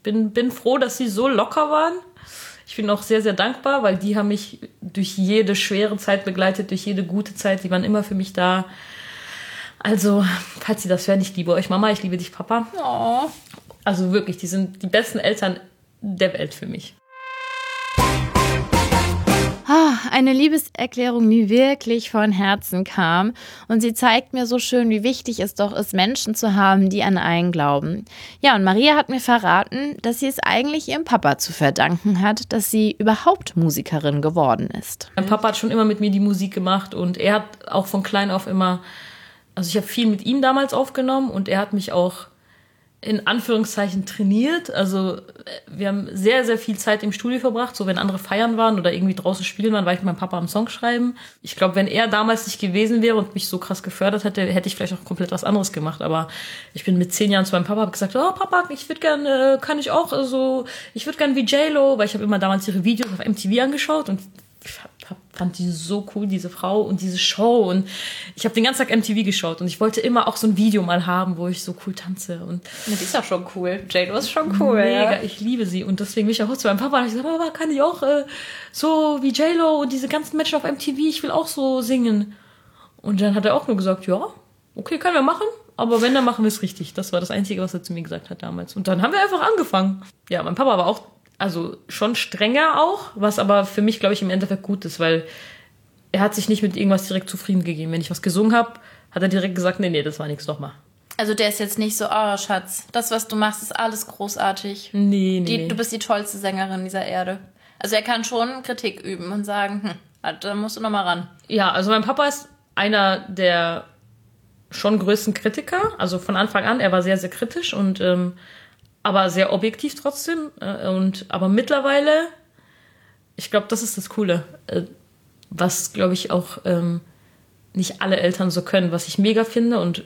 bin, bin froh, dass sie so locker waren. Ich bin auch sehr, sehr dankbar, weil die haben mich durch jede schwere Zeit begleitet, durch jede gute Zeit. Die waren immer für mich da. Also, falls Sie das hören, ich liebe euch Mama, ich liebe dich Papa. Oh. Also wirklich, die sind die besten Eltern der Welt für mich. Ah, eine Liebeserklärung, die wirklich von Herzen kam. Und sie zeigt mir so schön, wie wichtig es doch ist, Menschen zu haben, die an einen glauben. Ja, und Maria hat mir verraten, dass sie es eigentlich ihrem Papa zu verdanken hat, dass sie überhaupt Musikerin geworden ist. Mein Papa hat schon immer mit mir die Musik gemacht und er hat auch von klein auf immer, also ich habe viel mit ihm damals aufgenommen und er hat mich auch in Anführungszeichen trainiert. Also wir haben sehr, sehr viel Zeit im Studio verbracht. So wenn andere feiern waren oder irgendwie draußen spielen waren, war ich mit meinem Papa am Song schreiben. Ich glaube, wenn er damals nicht gewesen wäre und mich so krass gefördert hätte, hätte ich vielleicht auch komplett was anderes gemacht. Aber ich bin mit zehn Jahren zu meinem Papa hab gesagt, oh Papa, ich würde gerne, kann ich auch so, ich würde gerne wie J-Lo, weil ich habe immer damals ihre Videos auf MTV angeschaut und fand die so cool, diese Frau und diese Show. Und ich habe den ganzen Tag MTV geschaut und ich wollte immer auch so ein Video mal haben, wo ich so cool tanze. Und ja, die ist auch schon cool. J-Lo ist schon cool. Mega, ja. ich liebe sie. Und deswegen bin ich auch zu meinem Papa und ich gesagt, Papa, kann ich auch äh, so wie J-Lo und diese ganzen Menschen auf MTV, ich will auch so singen. Und dann hat er auch nur gesagt, ja, okay, können wir machen. Aber wenn, dann machen wir es richtig. Das war das Einzige, was er zu mir gesagt hat damals. Und dann haben wir einfach angefangen. Ja, mein Papa war auch also schon strenger auch, was aber für mich, glaube ich, im Endeffekt gut ist, weil er hat sich nicht mit irgendwas direkt zufrieden gegeben. Wenn ich was gesungen habe, hat er direkt gesagt, nee, nee, das war nichts nochmal. Also der ist jetzt nicht so, oh Schatz, das, was du machst, ist alles großartig. Nee, nee. Die, du bist die tollste Sängerin dieser Erde. Also er kann schon Kritik üben und sagen, hm, ah, da musst du nochmal ran. Ja, also mein Papa ist einer der schon größten Kritiker. Also von Anfang an, er war sehr, sehr kritisch und ähm, aber sehr objektiv trotzdem. Äh, und aber mittlerweile, ich glaube, das ist das Coole, äh, was glaube ich auch ähm, nicht alle Eltern so können. Was ich mega finde und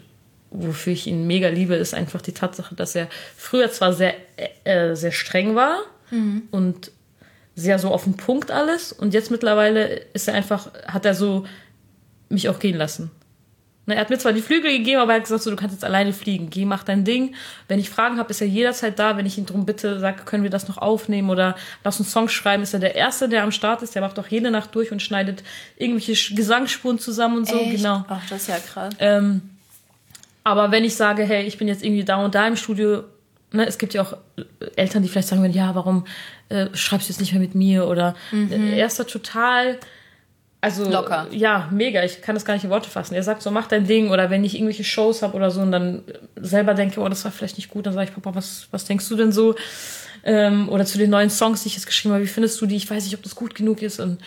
wofür ich ihn mega liebe, ist einfach die Tatsache, dass er früher zwar sehr äh, sehr streng war mhm. und sehr so auf den Punkt alles und jetzt mittlerweile ist er einfach hat er so mich auch gehen lassen. Ne, Er hat mir zwar die Flügel gegeben, aber er hat gesagt, so, du kannst jetzt alleine fliegen. Geh, mach dein Ding. Wenn ich Fragen habe, ist er jederzeit da. Wenn ich ihn darum bitte, sage, können wir das noch aufnehmen oder lass uns Songs schreiben, ist er der Erste, der am Start ist. Der macht auch jede Nacht durch und schneidet irgendwelche Gesangsspuren zusammen und so. Genau. Ach, das ist ja krass. Ähm, aber wenn ich sage, hey, ich bin jetzt irgendwie da und da im Studio, ne, es gibt ja auch Eltern, die vielleicht sagen würden, ja, warum äh, schreibst du jetzt nicht mehr mit mir? Oder äh, er ist da total, also Locker. ja, mega. Ich kann das gar nicht in Worte fassen. Er sagt so, mach dein Ding. Oder wenn ich irgendwelche Shows habe oder so und dann selber denke, oh, das war vielleicht nicht gut, dann sage ich, Papa, was, was denkst du denn so? Ähm, oder zu den neuen Songs, die ich jetzt geschrieben habe, wie findest du die? Ich weiß nicht, ob das gut genug ist. Und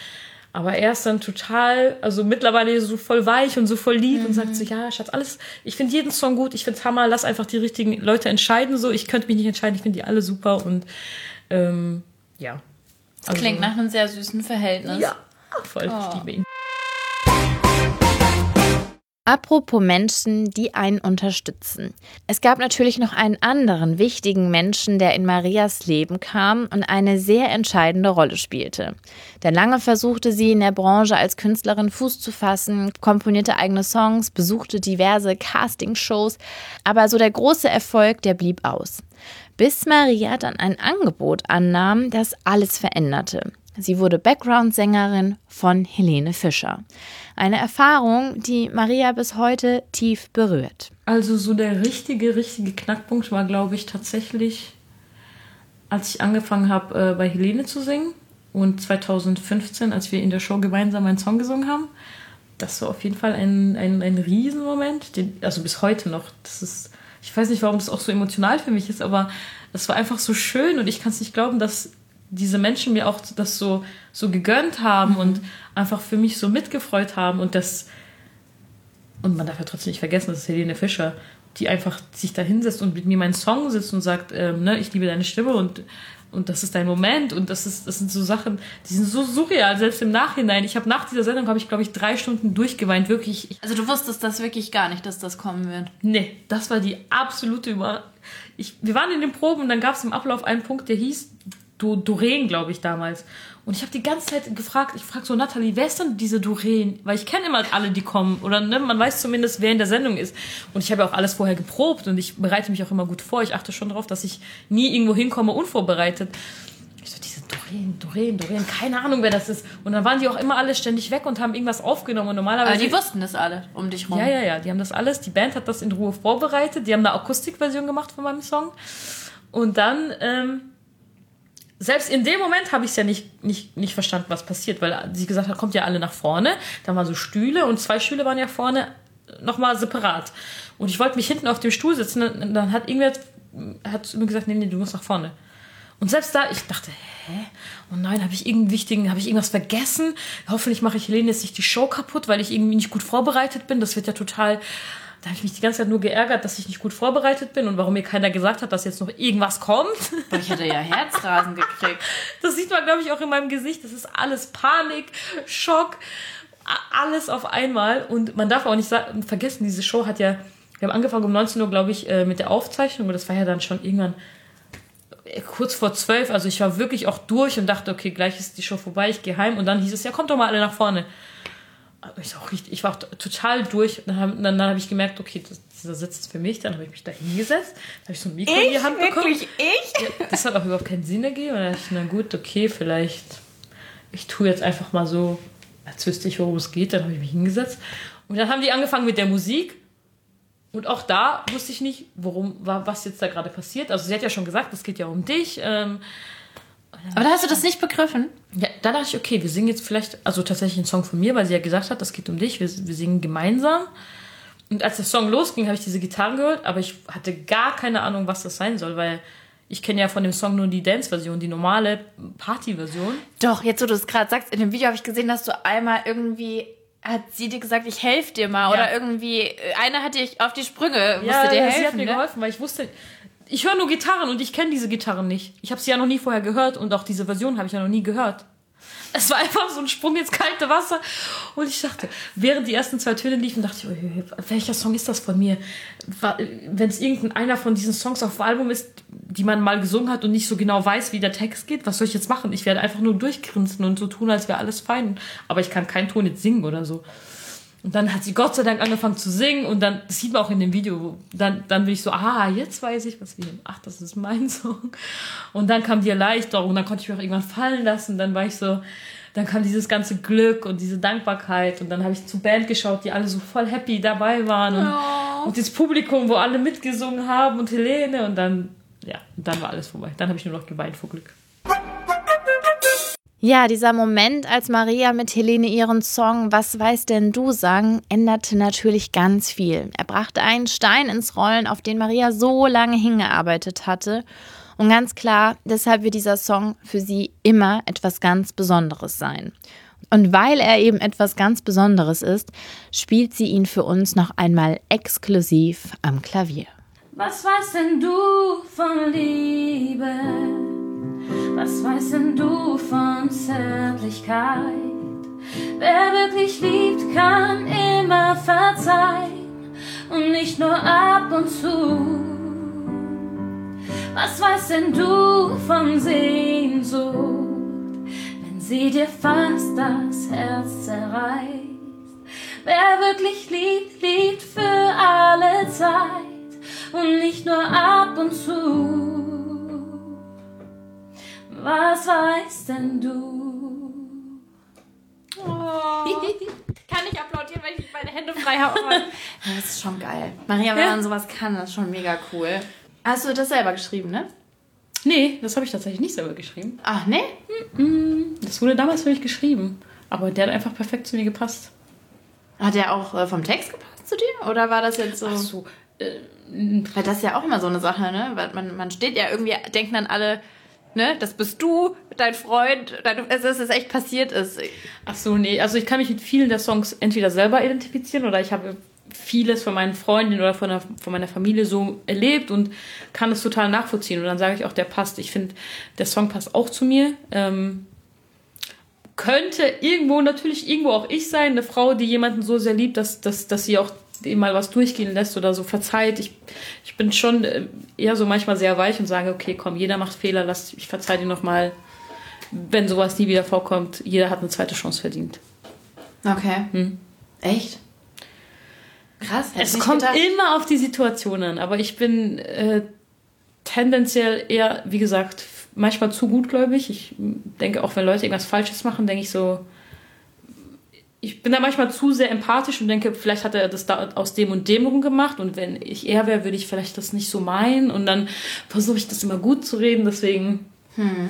aber er ist dann total, also mittlerweile so voll weich und so voll lieb und sagt so, ja, Schatz, alles, ich finde jeden Song gut, ich finde Hammer, lass einfach die richtigen Leute entscheiden, so, ich könnte mich nicht entscheiden, ich finde die alle super und ähm, ja. Das klingt nach einem sehr süßen Verhältnis. Ja, voll, ich liebe ihn. Apropos Menschen, die einen unterstützen. Es gab natürlich noch einen anderen wichtigen Menschen, der in Marias Leben kam und eine sehr entscheidende Rolle spielte. Denn lange versuchte sie in der Branche als Künstlerin Fuß zu fassen, komponierte eigene Songs, besuchte diverse Castingshows, aber so der große Erfolg, der blieb aus. Bis Maria dann ein Angebot annahm, das alles veränderte. Sie wurde Background-Sängerin von Helene Fischer. Eine Erfahrung, die Maria bis heute tief berührt. Also so der richtige, richtige Knackpunkt war, glaube ich, tatsächlich, als ich angefangen habe, äh, bei Helene zu singen und 2015, als wir in der Show gemeinsam einen Song gesungen haben. Das war auf jeden Fall ein, ein, ein Riesenmoment, den, also bis heute noch. Das ist, ich weiß nicht, warum das auch so emotional für mich ist, aber das war einfach so schön und ich kann es nicht glauben, dass diese Menschen mir auch das so, so gegönnt haben und einfach für mich so mitgefreut haben und das, und man darf ja trotzdem nicht vergessen, das ist Helene Fischer, die einfach sich da hinsetzt und mit mir meinen Song sitzt und sagt, ähm, ne, ich liebe deine Stimme und, und das ist dein Moment und das ist, das sind so Sachen, die sind so surreal, selbst im Nachhinein. Ich habe nach dieser Sendung, habe ich glaube ich drei Stunden durchgeweint, wirklich. Ich, Also du wusstest das wirklich gar nicht, dass das kommen wird. nee, das war die absolute Über... Ich, wir waren in den Proben und dann gab es im Ablauf einen Punkt, der hieß Doreen, glaube ich, damals. Und ich habe die ganze Zeit gefragt, ich frage so, Nathalie, wer ist denn diese Doreen? Weil ich kenne immer alle, die kommen. Oder ne, man weiß zumindest, wer in der Sendung ist. Und ich habe ja auch alles vorher geprobt und ich bereite mich auch immer gut vor. Ich achte schon darauf, dass ich nie irgendwo hinkomme unvorbereitet. Ich so, diese Doreen, Doreen, Doreen, keine Ahnung, wer das ist. Und dann waren die auch immer alle ständig weg und haben irgendwas aufgenommen. Und normalerweise. Aber die wussten das alle um dich rum. Ja, ja, ja, die haben das alles. Die Band hat das in Ruhe vorbereitet. Die haben eine Akustikversion gemacht von meinem Song. Und dann, ähm, selbst in dem Moment habe ich es ja nicht, nicht, nicht verstanden, was passiert, weil sie gesagt hat, kommt ja alle nach vorne. Da waren so Stühle und zwei Stühle waren ja vorne nochmal separat. Und ich wollte mich hinten auf dem Stuhl sitzen und dann hat irgendwer hat zu mir gesagt, nee, nee, du musst nach vorne. Und selbst da, ich dachte, hä? Oh nein, habe ich irgendeinen wichtigen, habe ich irgendwas vergessen? Hoffentlich mache ich Helene jetzt nicht die Show kaputt, weil ich irgendwie nicht gut vorbereitet bin. Das wird ja total. Da habe ich mich die ganze Zeit nur geärgert, dass ich nicht gut vorbereitet bin und warum mir keiner gesagt hat, dass jetzt noch irgendwas kommt. (laughs) Boah, ich hätte ja Herzrasen gekriegt. Das sieht man, glaube ich, auch in meinem Gesicht. Das ist alles Panik, Schock, alles auf einmal. Und man darf auch nicht sagen, vergessen, diese Show hat ja, wir haben angefangen um 19 Uhr, glaube ich, äh, mit der Aufzeichnung. Und das war ja dann schon irgendwann äh, kurz vor zwölf. Also ich war wirklich auch durch und dachte, okay, gleich ist die Show vorbei, ich gehe heim. Und dann hieß es, ja, kommt doch mal alle nach vorne. Ich, auch richtig, ich war total durch. Dann habe dann, dann hab ich gemerkt, okay, das, dieser Sitz ist für mich. Dann habe ich mich da hingesetzt. Dann habe ich so ein Mikro in die Hand bekommen. ich? Das hat auch überhaupt keinen Sinn ergeben. Und dann dachte ich, na gut, okay, vielleicht, ich tue jetzt einfach mal so, als wüsste ich, worum es geht. Dann habe ich mich hingesetzt. Und dann haben die angefangen mit der Musik. Und auch da wusste ich nicht, worum, wa- was jetzt da gerade passiert. Also sie hat ja schon gesagt, es geht ja um dich. Ähm, Aber da hast du das nicht begriffen? ja, da dachte ich, okay, wir singen jetzt vielleicht, also tatsächlich einen Song von mir, weil sie ja gesagt hat, das geht um dich, wir, wir singen gemeinsam. Und als der Song losging, habe ich diese Gitarren gehört, aber ich hatte gar keine Ahnung, was das sein soll, weil ich kenne ja von dem Song nur die Dance-Version, die normale Party-Version. Doch, jetzt wo du es gerade sagst, in dem Video habe ich gesehen, dass du einmal irgendwie hat sie dir gesagt, ich helfe dir mal oder irgendwie äh, einer hat dich auf die Sprünge musste dir helfen. sie hat mir ne? geholfen, weil ich wusste, ich höre nur Gitarren und ich kenne diese Gitarren nicht. Ich habe sie ja noch nie vorher gehört und auch diese Version habe ich ja noch nie gehört. Es war einfach so ein Sprung ins kalte Wasser. Und ich dachte, während die ersten zwei Töne liefen, dachte ich, ui, welcher Song ist das von mir? Wenn es irgendeiner von diesen Songs auf dem Album ist, die man mal gesungen hat und nicht so genau weiß, wie der Text geht, was soll ich jetzt machen? Ich werde einfach nur durchgrinsen und so tun, als wäre alles fein. Aber ich kann keinen Ton jetzt singen oder so. Und dann hat sie Gott sei Dank angefangen zu singen und dann, das sieht man auch in dem Video, dann, dann bin ich so, ah, jetzt weiß ich, was wir, ach, das ist mein (laughs) Song. Und dann kam die Erleichterung, und dann konnte ich mich auch irgendwann fallen lassen, dann war ich so, dann kam dieses ganze Glück und diese Dankbarkeit und dann habe ich zur Band geschaut, die alle so voll happy dabei waren und, oh. und das Publikum, wo alle mitgesungen haben und Helene und dann, ja, dann war alles vorbei. Dann habe ich nur noch geweint vor Glück. Ja, dieser Moment, als Maria mit Helene ihren Song Was weißt denn du sang, änderte natürlich ganz viel. Er brachte einen Stein ins Rollen, auf den Maria so lange hingearbeitet hatte. Und ganz klar, deshalb wird dieser Song für sie immer etwas ganz Besonderes sein. Und weil er eben etwas ganz Besonderes ist, spielt sie ihn für uns noch einmal exklusiv am Klavier. Was weißt denn du von Liebe? Was weißt denn du von Zärtlichkeit? Wer wirklich liebt, kann immer verzeihen und nicht nur ab und zu. Was weißt denn du von Sehnsucht, wenn sie dir fast das Herz zerreißt? Wer wirklich liebt, liebt für alle Zeit und nicht nur ab und zu. Was weißt denn du? Oh. (laughs) kann ich applaudieren, weil ich meine Hände frei habe. (laughs) das ist schon geil. Maria, wenn ja. man sowas kann, das ist schon mega cool. Hast du das selber geschrieben, ne? Nee, das habe ich tatsächlich nicht selber geschrieben. Ach, ne? Das wurde damals für mich geschrieben. Aber der hat einfach perfekt zu mir gepasst. Hat der auch äh, vom Text gepasst zu dir? Oder war das jetzt so? Ach so. Äh, weil das ist ja auch immer so eine Sache, ne? Weil man, man steht ja irgendwie, denken dann alle, ne, das bist du, dein Freund, dein, es ist, es echt passiert ist. Ach so, nee, also ich kann mich mit vielen der Songs entweder selber identifizieren oder ich habe vieles von meinen Freundinnen oder von, der, von meiner Familie so erlebt und kann es total nachvollziehen. Und dann sage ich auch, der passt. Ich finde, der Song passt auch zu mir. Ähm, könnte irgendwo natürlich irgendwo auch ich sein, eine Frau, die jemanden so sehr liebt, dass, dass, dass sie auch ihm mal was durchgehen lässt oder so verzeiht. Ich, ich bin schon äh, eher so manchmal sehr weich und sage, okay, komm, jeder macht Fehler, lass, ich verzeihe dir nochmal. Wenn sowas nie wieder vorkommt, jeder hat eine zweite Chance verdient. Okay. Hm? Echt? Krass. Es kommt gedacht. immer auf die Situation an, aber ich bin äh, tendenziell eher, wie gesagt, manchmal zu gutgläubig. Ich denke auch, wenn Leute irgendwas Falsches machen, denke ich so, ich bin da manchmal zu sehr empathisch und denke, vielleicht hat er das da aus dem und dem rum gemacht und wenn ich er wäre, würde ich vielleicht das nicht so meinen und dann versuche ich das immer gut zu reden. Deswegen, hm.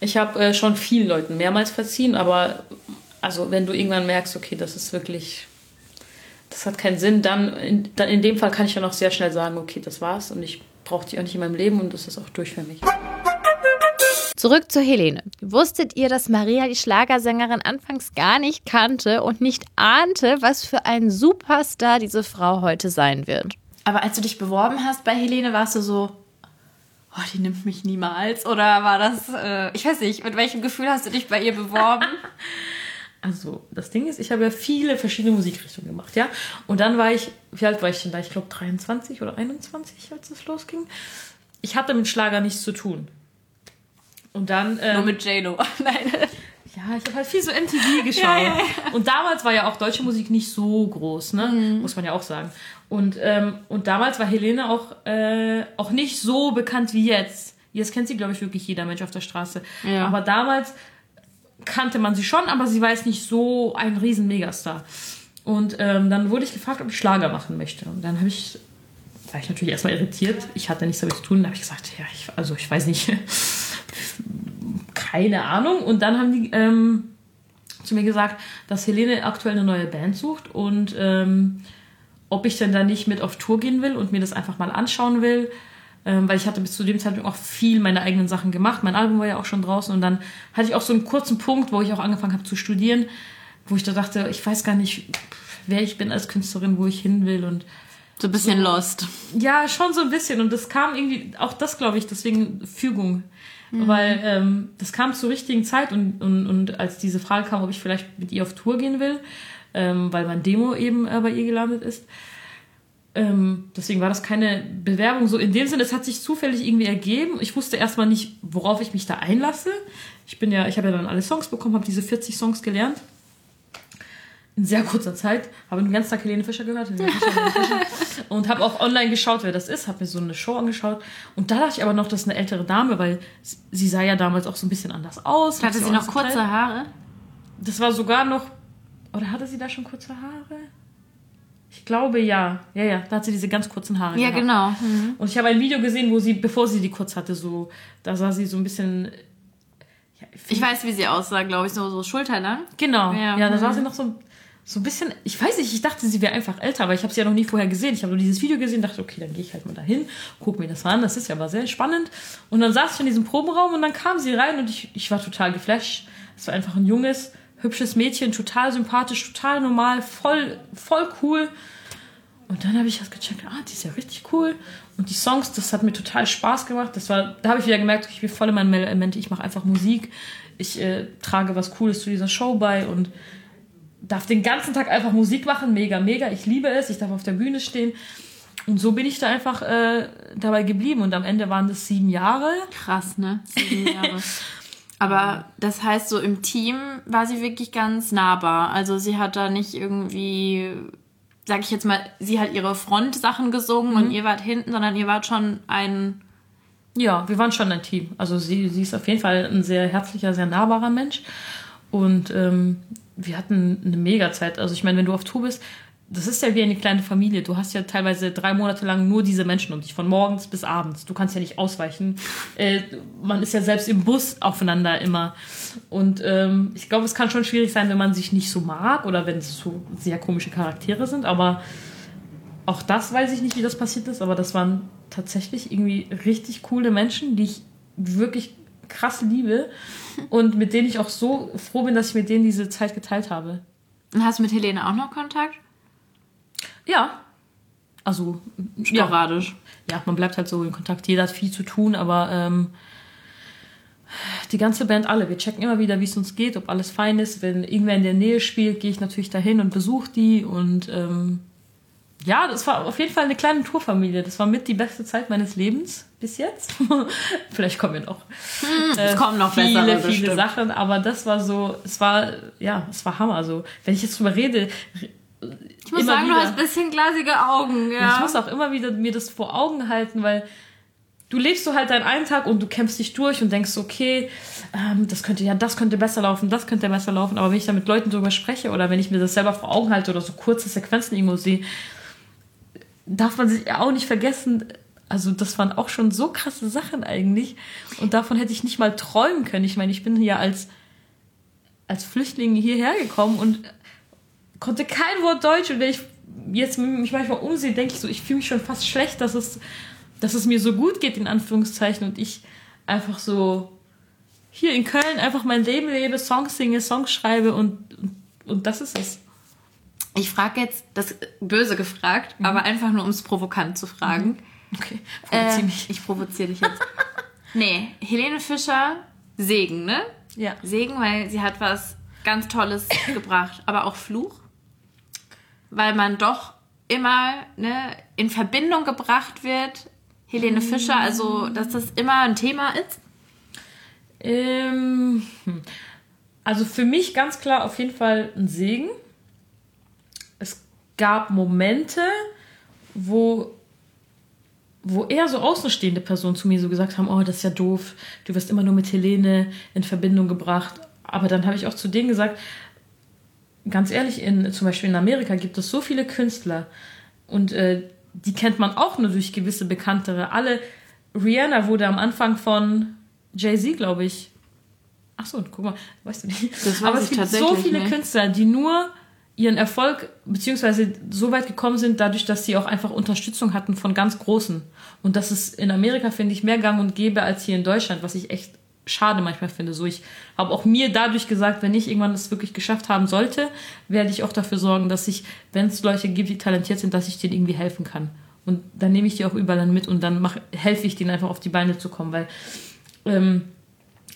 ich habe äh, schon vielen Leuten mehrmals verziehen, aber also wenn du irgendwann merkst, okay, das ist wirklich, das hat keinen Sinn, dann in, dann in dem Fall kann ich ja noch sehr schnell sagen, okay, das war's und ich brauche dich auch nicht in meinem Leben und das ist auch durch für mich. Zurück zu Helene. Wusstet ihr, dass Maria die Schlagersängerin anfangs gar nicht kannte und nicht ahnte, was für ein Superstar diese Frau heute sein wird? Aber als du dich beworben hast bei Helene, warst du so, oh, die nimmt mich niemals? Oder war das, äh, ich weiß nicht, mit welchem Gefühl hast du dich bei ihr beworben? (laughs) Also, das Ding ist, ich habe ja viele verschiedene Musikrichtungen gemacht, ja. Und dann war ich, wie alt war ich denn da? Ich glaube 23 oder 21, als es losging. Ich hatte mit Schlager nichts zu tun. Und dann. Ähm, Nur mit J-Lo. (laughs) Nein. Ja, ich habe halt viel so MTV geschaut. (laughs) ja, ja, ja. Und damals war ja auch deutsche Musik nicht so groß, ne? Mhm. Muss man ja auch sagen. Und, ähm, und damals war Helene auch, äh, auch nicht so bekannt wie jetzt. Jetzt kennt sie, glaube ich, wirklich jeder Mensch auf der Straße. Aber damals kannte man sie schon, aber sie war jetzt nicht so ein riesen Megastar. Und ähm, dann wurde ich gefragt, ob ich Schlager machen möchte. Und dann habe ich, war ich natürlich erstmal irritiert. Ich hatte nichts damit zu tun. Dann habe ich gesagt, ja, ich, also ich weiß nicht (laughs) keine Ahnung. Und dann haben die ähm, zu mir gesagt, dass Helene aktuell eine neue Band sucht und ähm, ob ich denn da nicht mit auf Tour gehen will und mir das einfach mal anschauen will. Ähm, weil ich hatte bis zu dem Zeitpunkt auch viel meine eigenen Sachen gemacht. Mein Album war ja auch schon draußen und dann hatte ich auch so einen kurzen Punkt, wo ich auch angefangen habe zu studieren, wo ich da dachte, ich weiß gar nicht, wer ich bin als Künstlerin, wo ich hin will und so ein bisschen so, lost. Ja, schon so ein bisschen. Und das kam irgendwie, auch das glaube ich, deswegen Fügung. Mhm. Weil ähm, das kam zur richtigen Zeit und, und, und als diese Frage kam, ob ich vielleicht mit ihr auf Tour gehen will, ähm, weil mein Demo eben äh, bei ihr gelandet ist. Ähm, deswegen war das keine Bewerbung so in dem Sinne, es hat sich zufällig irgendwie ergeben. Ich wusste erstmal nicht, worauf ich mich da einlasse. Ich bin ja, ich habe ja dann alle Songs bekommen, habe diese 40 Songs gelernt. In sehr kurzer Zeit. Habe den ganzen Tag Helene Fischer gehört. Helene Fischer, Helene Fischer. und habe auch online geschaut, wer das ist. Habe mir so eine Show angeschaut. Und da dachte ich aber noch, das ist eine ältere Dame, weil sie sah ja damals auch so ein bisschen anders aus. Hatte sie noch kurze klein- Haare? Das war sogar noch. Oder hatte sie da schon kurze Haare? Ich glaube ja. Ja, ja, da hat sie diese ganz kurzen Haare. Ja, gehabt. genau. Und ich habe ein Video gesehen, wo sie, bevor sie die kurz hatte, so, da sah sie so ein bisschen. Ja, Ich weiß, wie sie aussah, glaube ich, so, so schulterlang. Genau. Ja. Ja, da sah Mhm. sie noch so, so ein bisschen. Ich weiß nicht, ich dachte, sie wäre einfach älter, aber ich habe sie ja noch nie vorher gesehen. Ich habe nur dieses Video gesehen, dachte, okay, dann gehe ich halt mal dahin, guck mir das mal an. Das ist ja aber sehr spannend. Und dann saß ich in diesem Probenraum und dann kam sie rein und ich, ich war total geflasht. Es war einfach ein junges, hübsches Mädchen, total sympathisch, total normal, voll, voll cool. Und dann habe ich das gecheckt, ah, die ist ja richtig cool. Und die Songs, das hat mir total Spaß gemacht. Das war, da habe ich wieder gemerkt, ich bin voll in meinem Element. Ich mache einfach Musik. Ich äh, trage was Cooles zu dieser Show bei und darf den ganzen Tag einfach Musik machen. Mega, mega. Ich liebe es. Ich darf auf der Bühne stehen. Und so bin ich da einfach äh, dabei geblieben. Und am Ende waren das sieben Jahre. Krass, ne? Sieben Jahre. (laughs) Aber das heißt, so im Team war sie wirklich ganz nahbar. Also sie hat da nicht irgendwie, sag ich jetzt mal, sie hat ihre Frontsachen gesungen und ihr wart hinten, sondern ihr wart schon ein. Ja, wir waren schon ein Team. Also sie, sie ist auf jeden Fall ein sehr herzlicher, sehr nahbarer Mensch. Und ähm, wir hatten eine mega Zeit. Also ich meine, wenn du auf Tour bist, das ist ja wie eine kleine Familie. Du hast ja teilweise drei Monate lang nur diese Menschen um dich, von morgens bis abends. Du kannst ja nicht ausweichen. Äh, man ist ja selbst im Bus aufeinander immer. Und ähm, ich glaube, es kann schon schwierig sein, wenn man sich nicht so mag oder wenn es so sehr komische Charaktere sind. Aber auch das weiß ich nicht, wie das passiert ist, aber das waren tatsächlich irgendwie richtig coole Menschen, die ich wirklich krass liebe und mit denen ich auch so froh bin, dass ich mit denen diese Zeit geteilt habe. Und hast du mit Helene auch noch Kontakt? Ja. Also, ja, Sporadisch. ja, man bleibt halt so in Kontakt. Jeder hat viel zu tun, aber ähm, die ganze Band alle. Wir checken immer wieder, wie es uns geht, ob alles fein ist. Wenn irgendwer in der Nähe spielt, gehe ich natürlich dahin und besuche die. Und ähm, ja, das war auf jeden Fall eine kleine Tourfamilie. Das war mit die beste Zeit meines Lebens bis jetzt. (laughs) Vielleicht kommen wir noch. Es kommen noch viele, bessere, viele bestimmt. Sachen, aber das war so, es war, ja, es war Hammer. So, wenn ich jetzt drüber rede, Ich muss sagen, du hast ein bisschen glasige Augen, ja. ich muss auch immer wieder mir das vor Augen halten, weil du lebst so halt deinen einen Tag und du kämpfst dich durch und denkst, okay, ähm, das könnte ja, das könnte besser laufen, das könnte besser laufen. Aber wenn ich da mit Leuten drüber spreche oder wenn ich mir das selber vor Augen halte oder so kurze Sequenzen irgendwo sehe, darf man sich auch nicht vergessen. Also das waren auch schon so krasse Sachen eigentlich und davon hätte ich nicht mal träumen können. Ich meine, ich bin ja als als Flüchtling hierher gekommen und konnte kein Wort Deutsch und wenn ich jetzt mich manchmal umsehe, denke ich so, ich fühle mich schon fast schlecht, dass es, dass es mir so gut geht, in Anführungszeichen, und ich einfach so hier in Köln einfach mein Leben lebe, Songs singe, Songs schreibe und, und, und das ist es. Ich frage jetzt, das böse gefragt, aber einfach nur, um es provokant zu fragen. Okay, Äh, provozier mich. ich provoziere dich jetzt. (laughs) nee, Helene Fischer, Segen, ne? Ja. Segen, weil sie hat was ganz Tolles (coughs) gebracht, aber auch Fluch. Weil man doch immer ne, in Verbindung gebracht wird, Helene Fischer, also dass das immer ein Thema ist. Ähm, hm. also für mich ganz klar auf jeden Fall ein Segen. Gab Momente, wo, wo eher so außenstehende Personen zu mir so gesagt haben, oh, das ist ja doof, du wirst immer nur mit Helene in Verbindung gebracht. Aber dann habe ich auch zu denen gesagt, ganz ehrlich, in, zum Beispiel in Amerika gibt es so viele Künstler und äh, die kennt man auch nur durch gewisse Bekanntere. Alle, Rihanna wurde am Anfang von Jay-Z, glaube ich. Ach so, guck mal, weißt du nicht. Das weiß Aber es gibt so viele nicht. Künstler, die nur ihren Erfolg beziehungsweise so weit gekommen sind, dadurch, dass sie auch einfach Unterstützung hatten von ganz Großen. Und das ist in Amerika, finde ich, mehr gang und gäbe als hier in Deutschland, was ich echt schade manchmal finde. So, ich habe auch mir dadurch gesagt, wenn ich irgendwann das wirklich geschafft haben sollte, werde ich auch dafür sorgen, dass ich, wenn es Leute gibt, die talentiert sind, dass ich denen irgendwie helfen kann. Und dann nehme ich die auch überall dann mit und dann mach, helfe ich denen einfach auf die Beine zu kommen, weil ähm,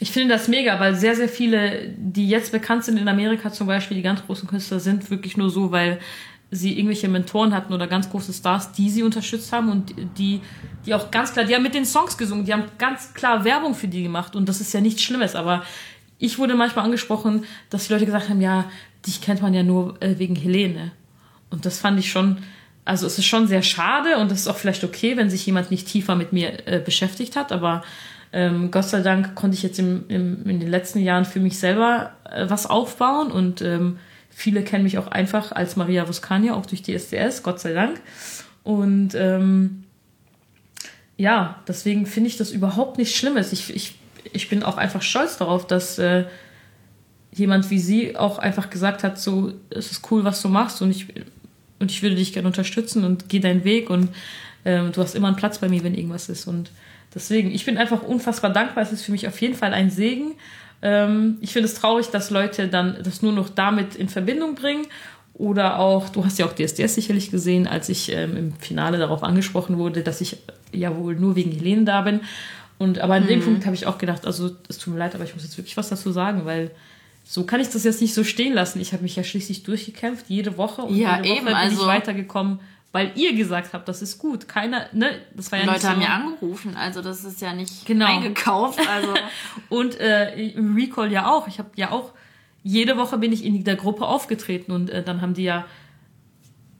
ich finde das mega, weil sehr, sehr viele, die jetzt bekannt sind in Amerika zum Beispiel, die ganz großen Künstler, sind wirklich nur so, weil sie irgendwelche Mentoren hatten oder ganz große Stars, die sie unterstützt haben und die, die auch ganz klar, die haben mit den Songs gesungen, die haben ganz klar Werbung für die gemacht und das ist ja nichts Schlimmes, aber ich wurde manchmal angesprochen, dass die Leute gesagt haben, ja, dich kennt man ja nur äh, wegen Helene. Und das fand ich schon, also es ist schon sehr schade und es ist auch vielleicht okay, wenn sich jemand nicht tiefer mit mir äh, beschäftigt hat, aber ähm, Gott sei Dank konnte ich jetzt im, im, in den letzten Jahren für mich selber äh, was aufbauen und ähm, viele kennen mich auch einfach als Maria Voscania, auch durch die SDS, Gott sei Dank. Und ähm, ja, deswegen finde ich das überhaupt nicht Schlimmes. Ich, ich, ich bin auch einfach stolz darauf, dass äh, jemand wie sie auch einfach gesagt hat, so, es ist cool, was du machst und ich, und ich würde dich gerne unterstützen und geh deinen Weg und äh, du hast immer einen Platz bei mir, wenn irgendwas ist. Und deswegen, ich bin einfach unfassbar dankbar. Es ist für mich auf jeden Fall ein Segen. Ähm, ich finde es traurig, dass Leute dann das nur noch damit in Verbindung bringen. Oder auch, du hast ja auch DSDS sicherlich gesehen, als ich ähm, im Finale darauf angesprochen wurde, dass ich ja wohl nur wegen Helene da bin. Und aber an mhm. dem Punkt habe ich auch gedacht, also es tut mir leid, aber ich muss jetzt wirklich was dazu sagen, weil so kann ich das jetzt nicht so stehen lassen. Ich habe mich ja schließlich durchgekämpft, jede Woche und ja, jede Woche eben, bin also ich weitergekommen, weil ihr gesagt habt, das ist gut. Keiner, ne, das war ja Leute nicht so. haben ja angerufen, also das ist ja nicht Genau. eingekauft. Also (laughs) Und äh, im Recall ja auch. Ich habe ja auch, jede Woche bin ich in der Gruppe aufgetreten und äh, dann haben die ja,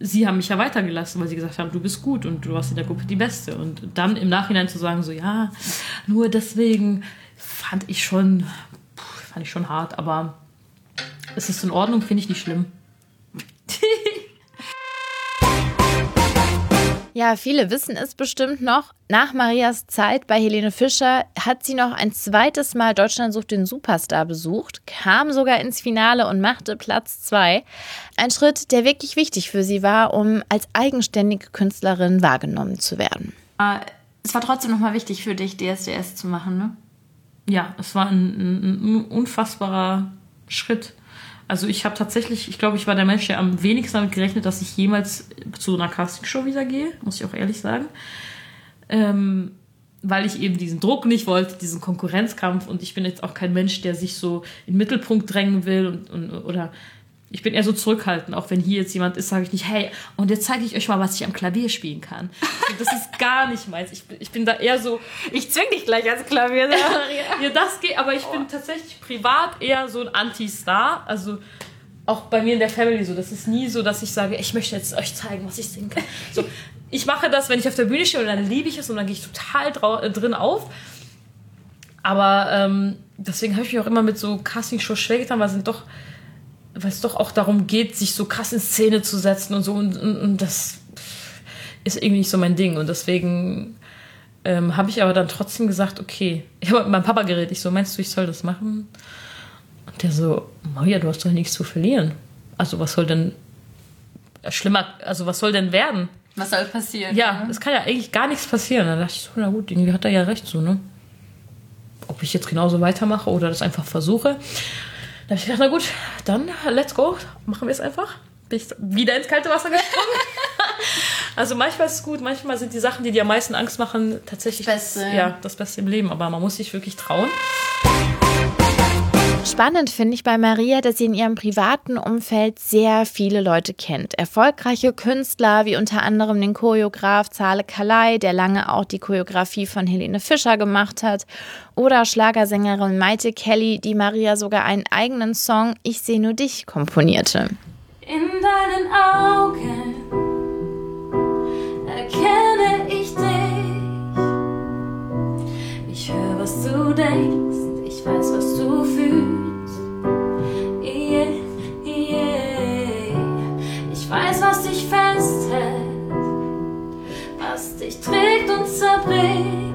sie haben mich ja weitergelassen, weil sie gesagt haben, du bist gut und du warst in der Gruppe die Beste. Und dann im Nachhinein zu sagen, so ja, nur deswegen fand ich schon, fand ich schon hart, aber es ist in Ordnung, finde ich nicht schlimm. (laughs) Ja, viele wissen es bestimmt noch. Nach Marias Zeit bei Helene Fischer hat sie noch ein zweites Mal Deutschland sucht den Superstar besucht, kam sogar ins Finale und machte Platz zwei. Ein Schritt, der wirklich wichtig für sie war, um als eigenständige Künstlerin wahrgenommen zu werden. Es war trotzdem nochmal wichtig für dich, DSDS zu machen, ne? ja, es war ein, ein, ein unfassbarer Schritt. Also ich habe tatsächlich, ich glaube, ich war der Mensch, der am wenigsten damit gerechnet, dass ich jemals zu einer Castingshow wieder gehe, muss ich auch ehrlich sagen. Ähm, weil ich eben diesen Druck nicht wollte, diesen Konkurrenzkampf und ich bin jetzt auch kein Mensch, der sich so in den Mittelpunkt drängen will und, und oder ich bin eher so zurückhaltend, auch wenn hier jetzt jemand ist, sage ich nicht, hey, und jetzt zeige ich euch mal, was ich am Klavier spielen kann. Und (laughs) das ist gar nicht meins. Ich, bin- ich bin da eher so, Ich zwing dich gleich ans Klavier. (laughs) ja, das geht, aber ich bin tatsächlich privat eher so ein Anti-Star. Also auch bei mir in der Family so. Das ist nie so, dass ich sage, ich möchte jetzt euch zeigen, was ich singen kann. So, (laughs) ich mache das, wenn ich auf der Bühne stehe und dann liebe ich es und dann gehe ich total äh, drin auf. Aber ähm, deswegen habe ich mich auch immer mit so Castingshows schwer getan, weil es sind doch, weil es doch auch darum geht, sich so krass in Szene zu setzen und so und, und, und das ist irgendwie nicht so mein Ding und deswegen ähm, habe ich aber dann trotzdem gesagt, okay, ich habe mit meinem Papa geredet, ich so, meinst du, ich soll das machen? Und der so, Maria, du hast doch nichts zu verlieren. Also was soll denn schlimmer, also was soll denn werden? Was soll passieren? Ja, es kann ja eigentlich gar nichts passieren. Dann dachte ich so, na gut, irgendwie hat er ja recht so, ne? Ob ich jetzt genauso weitermache oder das einfach versuche. Da habe ich gedacht, na gut, dann let's go, machen wir es einfach. Bin ich wieder ins kalte Wasser gesprungen. (laughs) also manchmal ist es gut, manchmal sind die Sachen, die dir am meisten Angst machen, tatsächlich Das Beste, ja, das Beste im Leben. Aber man muss sich wirklich trauen. Spannend finde ich bei Maria, dass sie in ihrem privaten Umfeld sehr viele Leute kennt. Erfolgreiche Künstler, wie unter anderem den Choreograf Zale Kalai, der lange auch die Choreografie von Helene Fischer gemacht hat. Oder Schlagersängerin Maite Kelly, die Maria sogar einen eigenen Song Ich seh nur dich komponierte. In deinen Augen erkenne ich dich. Ich höre, was du denkst, trägt und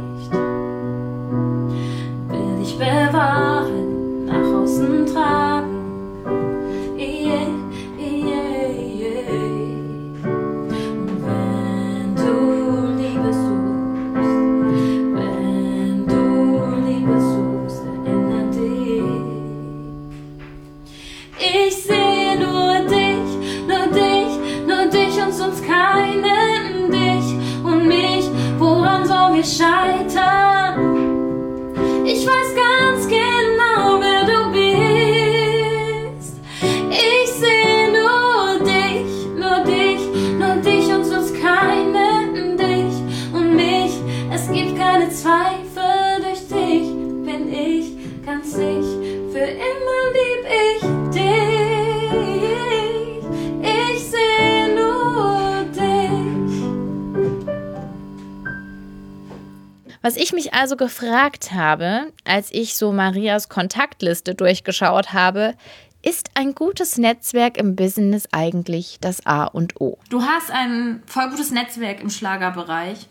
Was ich mich also gefragt habe, als ich so Marias Kontaktliste durchgeschaut habe, ist ein gutes Netzwerk im Business eigentlich das A und O? Du hast ein voll gutes Netzwerk im Schlagerbereich.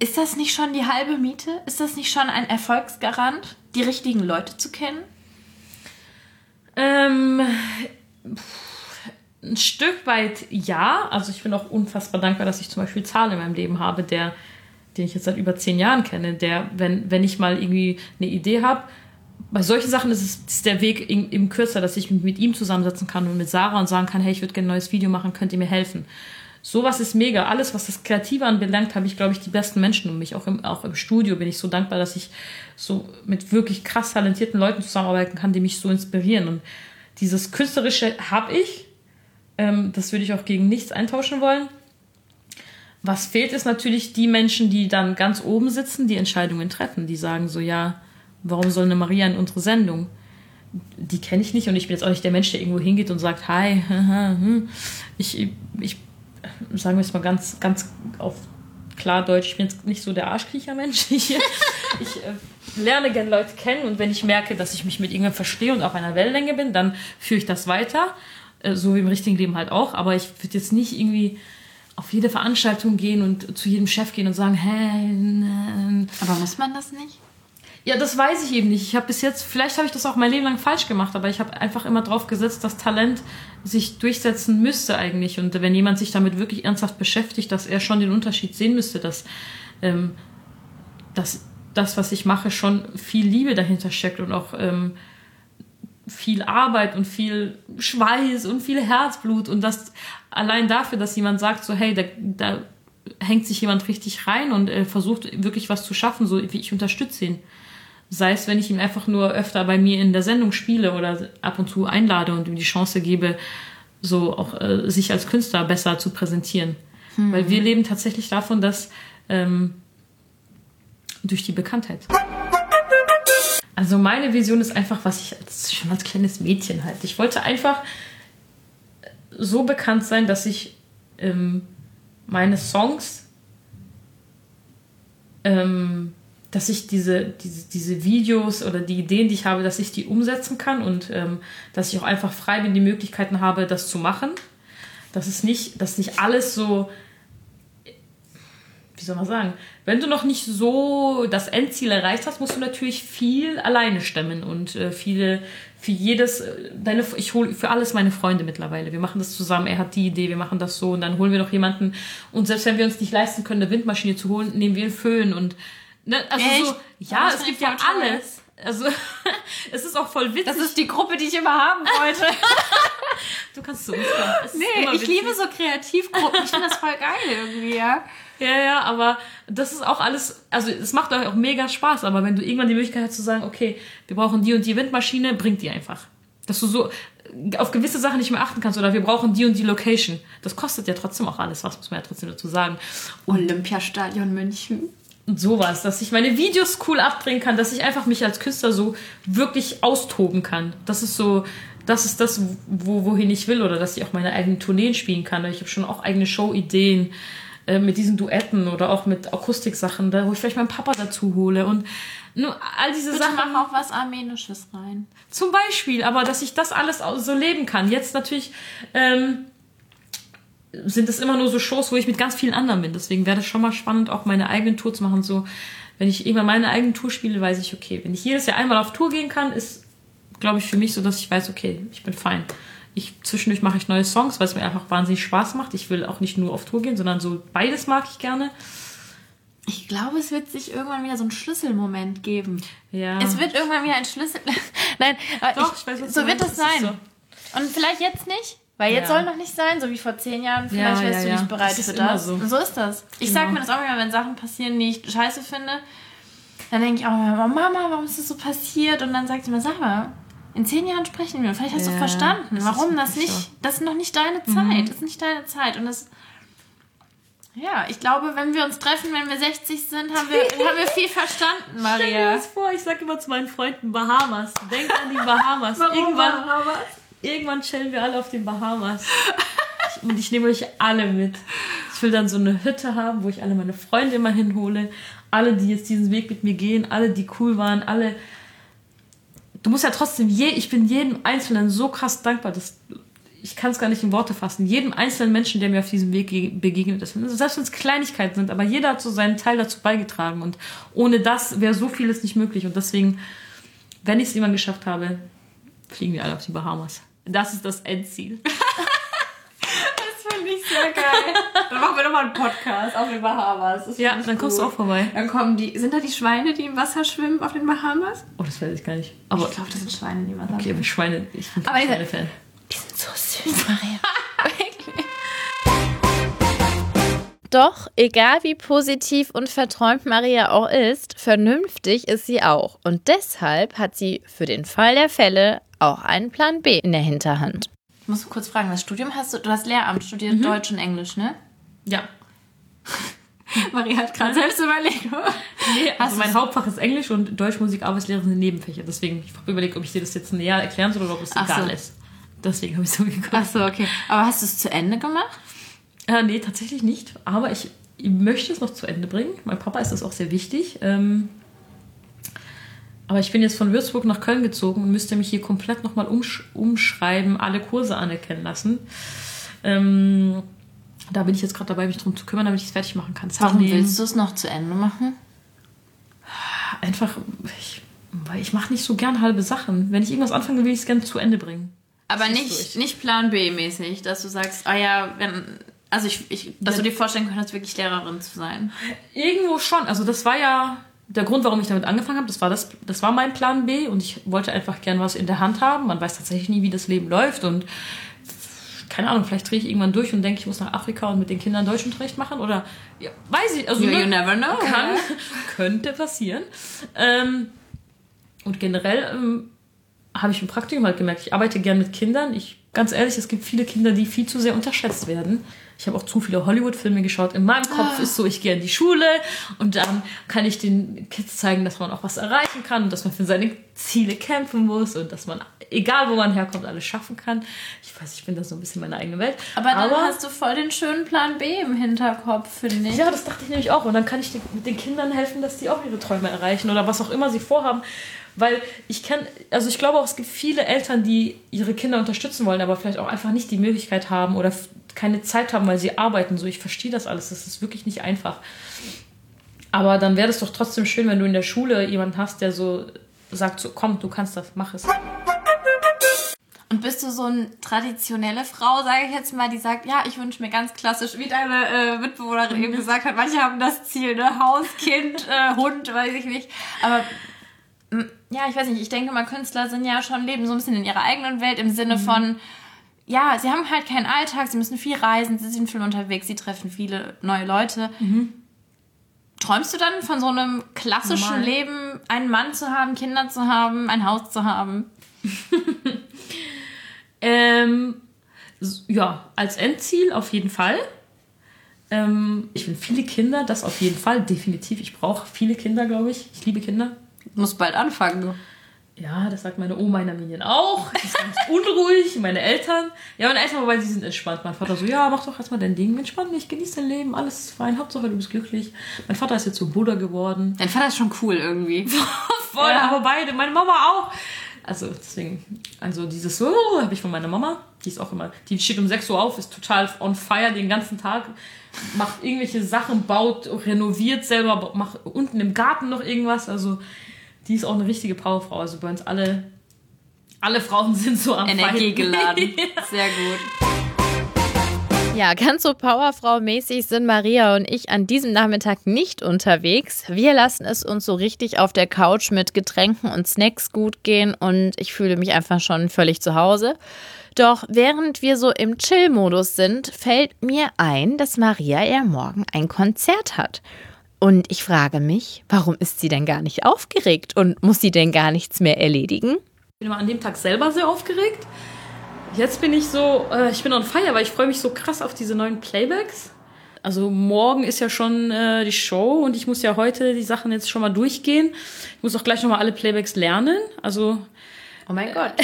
Ist das nicht schon die halbe Miete? Ist das nicht schon ein Erfolgsgarant, die richtigen Leute zu kennen? Ähm, ein Stück weit ja. Also ich bin auch unfassbar dankbar, dass ich zum Beispiel Zahl in meinem Leben habe, der, den ich jetzt seit über zehn Jahren kenne, der, wenn, wenn ich mal irgendwie eine Idee habe, bei solchen Sachen ist es ist der Weg eben kürzer, dass ich mich mit ihm zusammensetzen kann und mit Sarah und sagen kann, hey, ich würde gerne ein neues Video machen, könnt ihr mir helfen? Sowas ist mega. Alles, was das Kreative anbelangt, habe ich, glaube ich, die besten Menschen um mich. Auch im, auch im Studio bin ich so dankbar, dass ich so mit wirklich krass talentierten Leuten zusammenarbeiten kann, die mich so inspirieren. Und dieses Künstlerische habe ich. Ähm, das würde ich auch gegen nichts eintauschen wollen. Was fehlt, ist natürlich die Menschen, die dann ganz oben sitzen, die Entscheidungen treffen. Die sagen so, ja, warum soll eine Maria in unsere Sendung? Die kenne ich nicht und ich bin jetzt auch nicht der Mensch, der irgendwo hingeht und sagt, hi, (laughs) ich, ich sagen wir es mal ganz, ganz auf klar Deutsch, ich bin jetzt nicht so der Arschkriecher-Mensch. (laughs) Ich, ich äh, lerne gerne Leute kennen und wenn ich merke, dass ich mich mit irgendjemandem verstehe und auf einer Wellenlänge bin, dann führe ich das weiter. Äh, so wie im richtigen Leben halt auch. Aber ich würde jetzt nicht irgendwie auf jede Veranstaltung gehen und zu jedem Chef gehen und sagen, hey, nein. Aber muss man das nicht? Ja, das weiß ich eben nicht. Ich habe bis jetzt, vielleicht habe ich das auch mein Leben lang falsch gemacht, aber ich habe einfach immer drauf gesetzt, dass Talent sich durchsetzen müsste eigentlich. Und wenn jemand sich damit wirklich ernsthaft beschäftigt, dass er schon den Unterschied sehen müsste, dass, ähm, dass das, was ich mache, schon viel Liebe dahinter steckt und auch ähm, viel Arbeit und viel Schweiß und viel Herzblut und das allein dafür, dass jemand sagt, so hey, da, da hängt sich jemand richtig rein und äh, versucht wirklich was zu schaffen, so wie ich unterstütze ihn. Sei es, wenn ich ihm einfach nur öfter bei mir in der Sendung spiele oder ab und zu einlade und ihm die Chance gebe, so auch äh, sich als Künstler besser zu präsentieren. Weil wir leben tatsächlich davon, dass ähm, durch die Bekanntheit. Also meine Vision ist einfach, was ich als, schon als kleines Mädchen halt. Ich wollte einfach so bekannt sein, dass ich ähm, meine Songs ähm, dass ich diese, diese, diese Videos oder die Ideen, die ich habe, dass ich die umsetzen kann und ähm, dass ich auch einfach frei bin, die Möglichkeiten habe, das zu machen. Das ist nicht, dass nicht alles so, wie soll man sagen, wenn du noch nicht so das Endziel erreicht hast, musst du natürlich viel alleine stemmen und äh, viele, für jedes, äh, deine, ich hole für alles meine Freunde mittlerweile. Wir machen das zusammen, er hat die Idee, wir machen das so und dann holen wir noch jemanden und selbst wenn wir uns nicht leisten können, eine Windmaschine zu holen, nehmen wir einen Föhn und Ne, also Echt? so, ja, es gibt ja alles. Also (laughs) es ist auch voll witzig. Das ist die Gruppe, die ich immer haben wollte. (laughs) du kannst zu uns kommen. Nee, ich liebe so Kreativgruppen. Ich finde das voll geil irgendwie, ja. Ja, ja, aber das ist auch alles, also es macht euch auch mega Spaß, aber wenn du irgendwann die Möglichkeit hast zu sagen, okay, wir brauchen die und die Windmaschine, bringt die einfach. Dass du so auf gewisse Sachen nicht mehr achten kannst oder wir brauchen die und die Location. Das kostet ja trotzdem auch alles, was muss man ja trotzdem dazu sagen. Olympiastadion München. Und sowas, dass ich meine Videos cool abdrehen kann, dass ich einfach mich als Künstler so wirklich austoben kann. Das ist so, das ist das, wo, wohin ich will oder dass ich auch meine eigenen Tourneen spielen kann. Ich habe schon auch eigene Show-Ideen äh, mit diesen Duetten oder auch mit Akustiksachen, da wo ich vielleicht meinen Papa dazu hole und nur all diese Bitte Sachen. mach auch was Armenisches rein. Zum Beispiel, aber dass ich das alles so leben kann. Jetzt natürlich ähm, sind es immer nur so Shows, wo ich mit ganz vielen anderen bin. Deswegen wäre das schon mal spannend, auch meine eigenen Tour zu machen. So, wenn ich irgendwann meine eigene Tour spiele, weiß ich, okay, wenn ich jedes Jahr einmal auf Tour gehen kann, ist, glaube ich, für mich so, dass ich weiß, okay, ich bin fein. Ich, zwischendurch mache ich neue Songs, weil es mir einfach wahnsinnig Spaß macht. Ich will auch nicht nur auf Tour gehen, sondern so beides mag ich gerne. Ich glaube, es wird sich irgendwann wieder so einen Schlüsselmoment geben. Ja. Es wird irgendwann wieder ein Schlüssel. (laughs) Nein, aber Doch, ich, ich weiß, was so wird das sein. Und vielleicht jetzt nicht, weil jetzt Ja. soll noch nicht sein, so wie vor zehn Jahren. Vielleicht Ja, wärst ja, du nicht bereit Das für das. so. Und so ist das. Ich Genau. sag mir das auch immer, wenn Sachen passieren, die ich scheiße finde. Dann denke ich auch immer, Mama, warum ist das so passiert? Und dann sagt sie mir, sag mal, in zehn Jahren sprechen wir. Vielleicht hast du Ja, verstanden, das warum das nicht. so. Mhm. Das ist noch nicht deine Zeit. Das ist nicht deine Zeit. Und das. Ja, ich glaube, wenn wir uns treffen, wenn wir 60 sind, haben wir, (laughs) haben wir viel verstanden, Stell dir Maria. das vor, ich sag immer zu meinen Freunden Bahamas. Denk an die Bahamas. irgendwann, irgendwann chillen wir alle auf den Bahamas. und ich nehme euch alle mit. Ich will dann so eine Hütte haben, wo ich alle meine Freunde immer hinhole. Alle, die jetzt diesen Weg mit mir gehen, alle, die cool waren, alle. Du musst ja trotzdem, je, ich bin jedem Einzelnen so krass dankbar, dass ich kann es gar nicht in Worte fassen. Jedem einzelnen Menschen, der mir auf diesem Weg ge- begegnet ist. Selbst wenn es Kleinigkeiten sind, aber jeder hat so seinen Teil dazu beigetragen. Und ohne das wäre so vieles nicht möglich. Und deswegen, wenn ich es irgendwann geschafft habe, fliegen wir alle auf die Bahamas. Das ist das Endziel. (laughs) Sehr geil. Dann machen wir nochmal einen Podcast auf den Bahamas. Ja, dann kommst du gut. auch vorbei. Dann kommen die. Sind da die Schweine, die im Wasser schwimmen auf den Bahamas? Oh, das weiß ich gar nicht. Aber ich glaube, das sind Schweine, die im Wasser okay, aber Schweine, ich bin Aber Schweinefan. Die sind so süß, Maria. (laughs) Wirklich. Doch, egal wie positiv und verträumt Maria auch ist, vernünftig ist sie auch. Und deshalb hat sie für den Fall der Fälle auch einen Plan B in der Hinterhand. Ich muss kurz fragen, das Studium hast du, du hast Lehramt studiert, Deutsch und Englisch, ne? Ja. (laughs) Maria hat gerade selbst überlegt. Nee, also mein Hauptfach ist Englisch und Deutsch, Musik, Arbeitslehre sind Nebenfächer. Deswegen, ich habe überlegt, ob ich dir das jetzt näher erklären soll oder ob es Ach egal so. ist. Deswegen habe ich so geguckt. Achso, okay. Aber hast du es zu Ende gemacht? Äh, nee, tatsächlich nicht. Aber ich, ich möchte es noch zu Ende bringen. Mein Papa ist das auch sehr wichtig. Ähm, aber ich bin jetzt von Würzburg nach Köln gezogen und müsste mich hier komplett nochmal umsch umschreiben, alle Kurse anerkennen lassen. Ähm, da bin ich jetzt gerade dabei, mich drum zu kümmern, damit ich es fertig machen kann. Warum Zahnnehmen. willst du es noch zu Ende machen? Einfach, ich, weil ich mache nicht so gern halbe Sachen. Wenn ich irgendwas anfange, will ich es gerne zu Ende bringen. Aber nicht, nicht Plan B-mäßig, dass du sagst, ah ja, wenn. Also ich, ich dass Ja. du dir vorstellen könntest, wirklich Lehrerin zu sein. Irgendwo schon. Also das war ja der Grund, warum ich damit angefangen habe. Das war, das, das war mein Plan B und ich wollte einfach gern was in der Hand haben. Man weiß tatsächlich nie, wie das Leben läuft und keine Ahnung, vielleicht drehe ich irgendwann durch und denke, ich muss nach Afrika und mit den Kindern Deutschunterricht machen oder ja, weiß ich. Also You, ne, you never know. kann, (laughs) könnte passieren. Ähm, und generell ähm, habe ich im Praktikum halt gemerkt, ich arbeite gern mit Kindern. Ich, ganz ehrlich, es gibt viele Kinder, die viel zu sehr unterschätzt werden. Ich habe auch zu viele Hollywood-Filme geschaut. In meinem Kopf ist so, ich gehe in die Schule und dann kann ich den Kids zeigen, dass man auch was erreichen kann und dass man für seine Ziele kämpfen muss und dass man, egal wo man herkommt, alles schaffen kann. Ich weiß, ich bin da so ein bisschen meine eigene Welt. Aber dann hast du voll den schönen Plan B im Hinterkopf, finde ich. Ja, das dachte ich nämlich auch. Und dann kann ich den, mit den Kindern helfen, dass die auch ihre Träume erreichen oder was auch immer sie vorhaben. Weil ich kenne, also ich glaube auch, es gibt viele Eltern, die ihre Kinder unterstützen wollen, aber vielleicht auch einfach nicht die Möglichkeit haben oder keine Zeit haben, weil sie arbeiten. So, ich verstehe das alles. Das ist wirklich nicht einfach. Aber dann wäre es doch trotzdem schön, wenn du in der Schule jemanden hast, der so sagt, so komm, du kannst das, mach es. Und bist du so eine traditionelle Frau, sage ich jetzt mal, die sagt, ja, ich wünsche mir ganz klassisch, wie deine äh, Mitbewohnerin eben gesagt hat, manche haben das Ziel, ne, Haus, Kind, äh, Hund, weiß ich nicht. Aber ja, ich weiß nicht, ich denke mal, Künstler sind ja schon, leben so ein bisschen in ihrer eigenen Welt im Sinne von, ja, sie haben halt keinen Alltag, sie müssen viel reisen, sie sind viel unterwegs, sie treffen viele neue Leute. Träumst du dann von so einem klassischen Normal. Leben, einen Mann zu haben, Kinder zu haben, ein Haus zu haben? (laughs) Ähm, ja, als Endziel auf jeden Fall. Ähm, ich will viele Kinder, das auf jeden Fall, definitiv. Ich brauche viele Kinder, glaube ich. Ich liebe Kinder. Muss bald anfangen. Ja, das sagt meine Oma in Armenien auch. Die ist ganz unruhig. Meine Eltern. Ja, meine Eltern, wobei sie sind entspannt. Mein Vater so, ja, mach doch erstmal dein Ding. Entspann dich, genieß dein Leben, alles ist fein. Hauptsache, du bist glücklich. Mein Vater ist jetzt so Buddha geworden. Dein Vater ist schon cool irgendwie. (laughs) Voll, Ja. aber beide, meine Mama auch. Also deswegen, also dieses so habe ich von meiner Mama, die ist auch immer, die steht um 6 Uhr auf, ist total on fire den ganzen Tag, macht irgendwelche Sachen, baut, renoviert selber, macht unten im Garten noch irgendwas. Also die ist auch eine richtige Powerfrau. Also bei uns alle, alle Frauen (laughs) sind so am Energie Fighten. geladen. (laughs) Sehr gut. Ja, ganz so Powerfrau-mäßig sind Maria und ich an diesem Nachmittag nicht unterwegs. Wir lassen es uns so richtig auf der Couch mit Getränken und Snacks gut gehen und ich fühle mich einfach schon völlig zu Hause. Doch während wir so im Chill-Modus sind, fällt mir ein, dass Maria ja morgen ein Konzert hat. Und ich frage mich, warum ist sie denn gar nicht aufgeregt und muss sie denn gar nichts mehr erledigen? Ich bin immer an dem Tag selber sehr aufgeregt. Jetzt bin ich so, äh, ich bin on fire, weil ich freue mich so krass auf diese neuen Playbacks. Also morgen ist ja schon äh, die Show und ich muss ja heute die Sachen jetzt schon mal durchgehen. Ich muss auch gleich noch mal alle Playbacks lernen. Also, Oh mein Gott.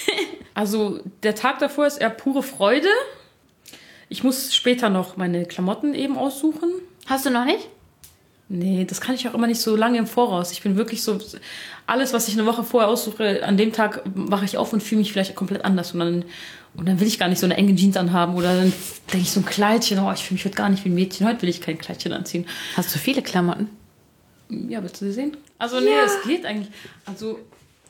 (laughs) also der Tag davor ist eher pure Freude. Ich muss später noch meine Klamotten eben aussuchen. Hast du noch nicht? Nee, das kann ich auch immer nicht so lange im Voraus. Ich bin wirklich so, alles, was ich eine Woche vorher aussuche, an dem Tag wache ich auf und fühle mich vielleicht komplett anders. Und dann, und dann will ich gar nicht so eine enge Jeans anhaben. Oder dann denke ich so ein Kleidchen, oh, ich fühle mich heute gar nicht wie ein Mädchen. Heute will ich kein Kleidchen anziehen. Hast du viele Klamotten? Ja, willst du sie sehen? Also, nee, es geht eigentlich. Also,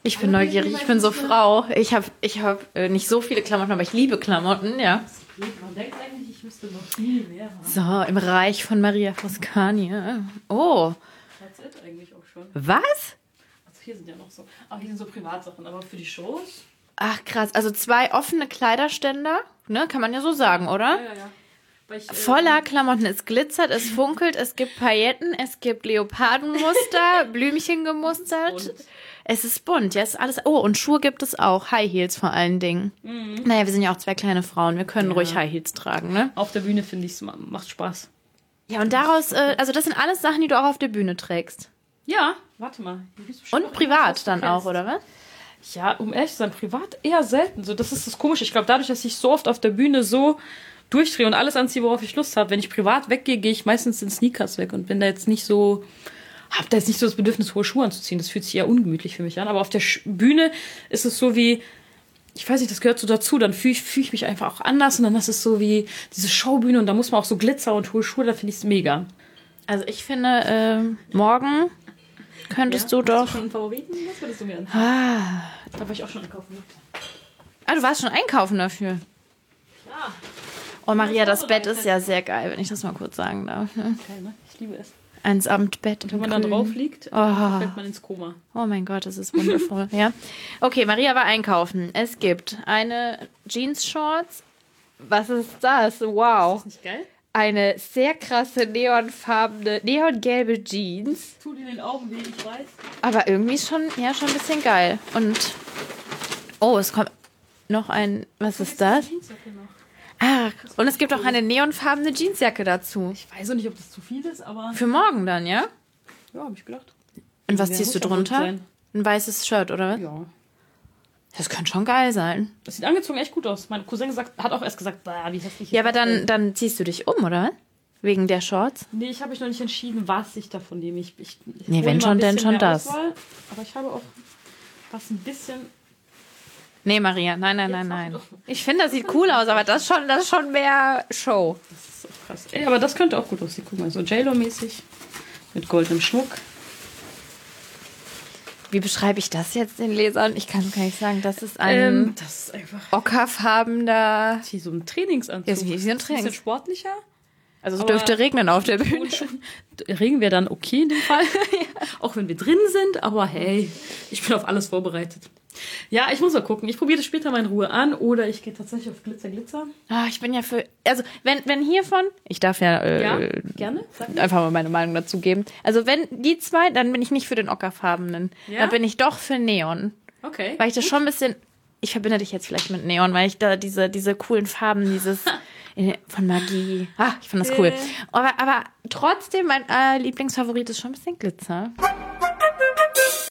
Ich bin neugierig, ich bin so Frau. Ich habe ich hab, äh, nicht so viele Klamotten, aber ich liebe Klamotten, ja. man denkt eigentlich, ich müsste noch viel mehr. So, im Reich von Maria Foscania. Oh, That's it eigentlich auch schon. was? Also, hier sind ja noch so, ah, hier sind so Privatsachen, aber für die Shows. Ach krass, also zwei offene Kleiderständer, ne, kann man ja so sagen, oder? Ja, ja. Weil ich, Voller Klamotten, es glitzert, es funkelt, es gibt Pailletten, es gibt Leopardenmuster, (laughs) Blümchen gemustert. bunt. Es ist bunt, ja, es ist alles. Oh, und Schuhe gibt es auch, High Heels vor allen Dingen. Naja, wir sind ja auch zwei kleine Frauen, wir können ruhig High Heels tragen, ne? Auf der Bühne finde ich es macht Spaß. Ja, und daraus, äh, also das sind alles Sachen, die du auch auf der Bühne trägst. Ja, warte mal. Und was privat du dann auch, oder was? Ja, um ehrlich zu sein, privat eher selten. So, das ist das Komische. Ich glaube, dadurch, dass ich so oft auf der Bühne so durchdrehe und alles anziehe, worauf ich Lust habe, wenn ich privat weggehe, gehe ich meistens in Sneakers weg und bin da jetzt nicht so, habe da jetzt nicht so das Bedürfnis, hohe Schuhe anzuziehen. Das fühlt sich eher ungemütlich für mich an. Aber auf der Sch Bühne ist es so wie, ich weiß nicht, das gehört so dazu. Dann fühle ich, fühl ich mich einfach auch anders und dann ist es so wie diese Showbühne und da muss man auch so Glitzer und hohe Schuhe, da finde ich es mega. Also ich finde, ähm, morgen könntest du doch. schon einen Favoriten? Was würdest du mir an? Ah. Da war ich auch schon einkaufen. ah, du warst schon einkaufen dafür. Ja, Oh Maria, das Bett ist ja sehr geil, wenn ich das mal kurz sagen darf. Ne? geil, ne? Ich liebe es. Ein Samtbett. Wenn man da drauf liegt, Oh. fällt man ins Koma. Oh mein Gott, das ist wundervoll. (laughs) ja. Okay, Maria war einkaufen. Es gibt eine Jeans-Shorts. Was ist das? Wow. Nicht geil? Eine sehr krasse neonfarbene, neongelbe Jeans. Tut in den Augen weh, ich weiß. Aber irgendwie schon, ja, schon ein bisschen geil. Und, oh, es kommt noch ein, was ist das? Ah, und es gibt auch eine neonfarbene Jeansjacke dazu. Ich weiß auch nicht, ob das zu viel ist, aber Für morgen dann, ja? ja, habe ich gedacht. Und was Ja, ziehst du drunter? Ein weißes Shirt, oder was? Ja. Das könnte schon geil sein. Das sieht angezogen echt gut aus. Mein Cousin gesagt, hat auch erst gesagt, bah, wie hässlich. Ja, ist aber dann, denn?" dann ziehst du dich um, oder? Wegen der Shorts? Nee, ich habe mich noch nicht entschieden, was ich davon nehme. Ich, ich, ich Nee, wenn schon, denn schon das. Auswahl, aber ich habe auch was ein bisschen. Nee, Maria, nein, nein, nein, nein. Ich finde, das sieht cool aus, aber das ist schon, das ist schon mehr Show. Das ist so krass. Ey, aber das könnte auch gut aussehen. Guck mal, so J-Lo-mäßig. Mit goldenem Schmuck. Wie beschreibe ich das jetzt den Lesern? Ich kann gar nicht sagen, das ist ein Ähm, das ist einfach ockerfarbener. wie so ein Trainingsanzug. Ja, wie so ein Ist bisschen Trainings- sportlicher. Also es Aber- dürfte regnen auf der Bühne. Regen wäre dann okay in dem Fall. (laughs) Auch wenn wir drin sind, aber hey, ich bin auf alles vorbereitet. Ja, ich muss mal gucken. Ich probiere das später mal in Ruhe an oder ich gehe tatsächlich auf Glitzer, Glitzer. Ah, ich bin ja für. Also, wenn, wenn hiervon. Ich darf ja, äh, Ja, gerne. Einfach mal meine Meinung dazu geben. Also, wenn die zwei, dann bin ich nicht für den ockerfarbenen. Ja? Dann bin ich doch für Neon. Okay. Weil ich das schon ein bisschen. Ich verbinde dich jetzt vielleicht mit Neon, weil ich da diese, diese coolen Farben, dieses (laughs) von Magie. Ah, ich finde das cool. Aber, aber trotzdem, mein äh, Lieblingsfavorit ist schon ein bisschen Glitzer.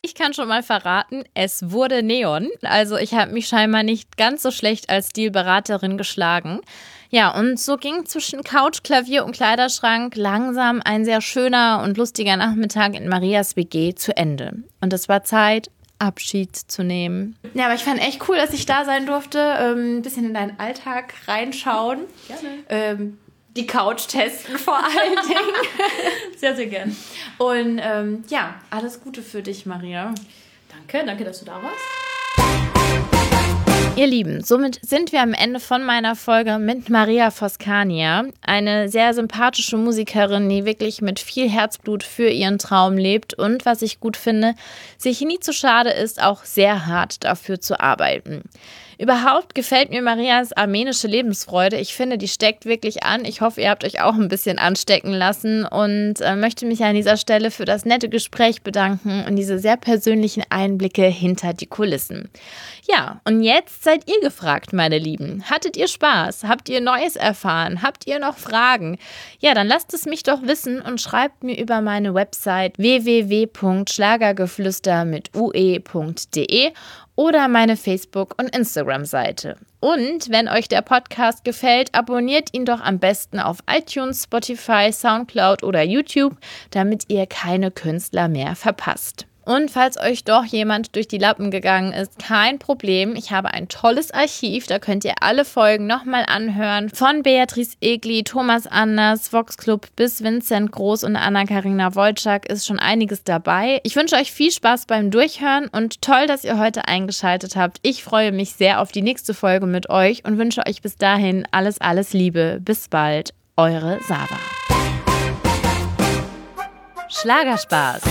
Ich kann schon mal verraten, es wurde Neon. Also ich habe mich scheinbar nicht ganz so schlecht als Stilberaterin geschlagen. Ja, und so ging zwischen Couch, Klavier und Kleiderschrank langsam ein sehr schöner und lustiger Nachmittag in Marias WG zu Ende. Und es war Zeit, Abschied zu nehmen. Ja, aber ich fand echt cool, dass ich da sein durfte, ähm, ein bisschen in deinen Alltag reinschauen. Gerne. Ähm, die Couch testen vor allen (laughs) Dingen. Sehr, sehr gern. Und ähm, ja, alles Gute für dich, Maria. Danke, danke, dass du da warst. Ihr Lieben, somit sind wir am Ende von meiner Folge mit Maria Foscania, eine sehr sympathische Musikerin, die wirklich mit viel Herzblut für ihren Traum lebt und, was ich gut finde, sich nie zu schade ist, auch sehr hart dafür zu arbeiten. Überhaupt gefällt mir Marias armenische Lebensfreude. Ich finde, die steckt wirklich an. Ich hoffe, ihr habt euch auch ein bisschen anstecken lassen und äh, möchte mich an dieser Stelle für das nette Gespräch bedanken und diese sehr persönlichen Einblicke hinter die Kulissen. Ja, und jetzt seid ihr gefragt, meine Lieben. Hattet ihr Spaß? Habt ihr Neues erfahren? Habt ihr noch Fragen? Ja, dann lasst es mich doch wissen und schreibt mir über meine Website www.schlagergeflüster mit ue.de oder meine Facebook- und Instagram-Seite. Und wenn euch der Podcast gefällt, abonniert ihn doch am besten auf iTunes, Spotify, SoundCloud oder YouTube, damit ihr keine Künstler mehr verpasst. Und falls euch doch jemand durch die Lappen gegangen ist, kein Problem. Ich habe ein tolles Archiv. Da könnt ihr alle Folgen nochmal anhören. Von Beatrice Egli, Thomas Anders, Vox Club bis Vincent Groß und Anna-Karina Wojcik ist schon einiges dabei. Ich wünsche euch viel Spaß beim Durchhören und toll, dass ihr heute eingeschaltet habt. Ich freue mich sehr auf die nächste Folge mit euch und wünsche euch bis dahin alles, alles Liebe. Bis bald. Eure Sava. Schlagerspaß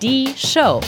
die Show.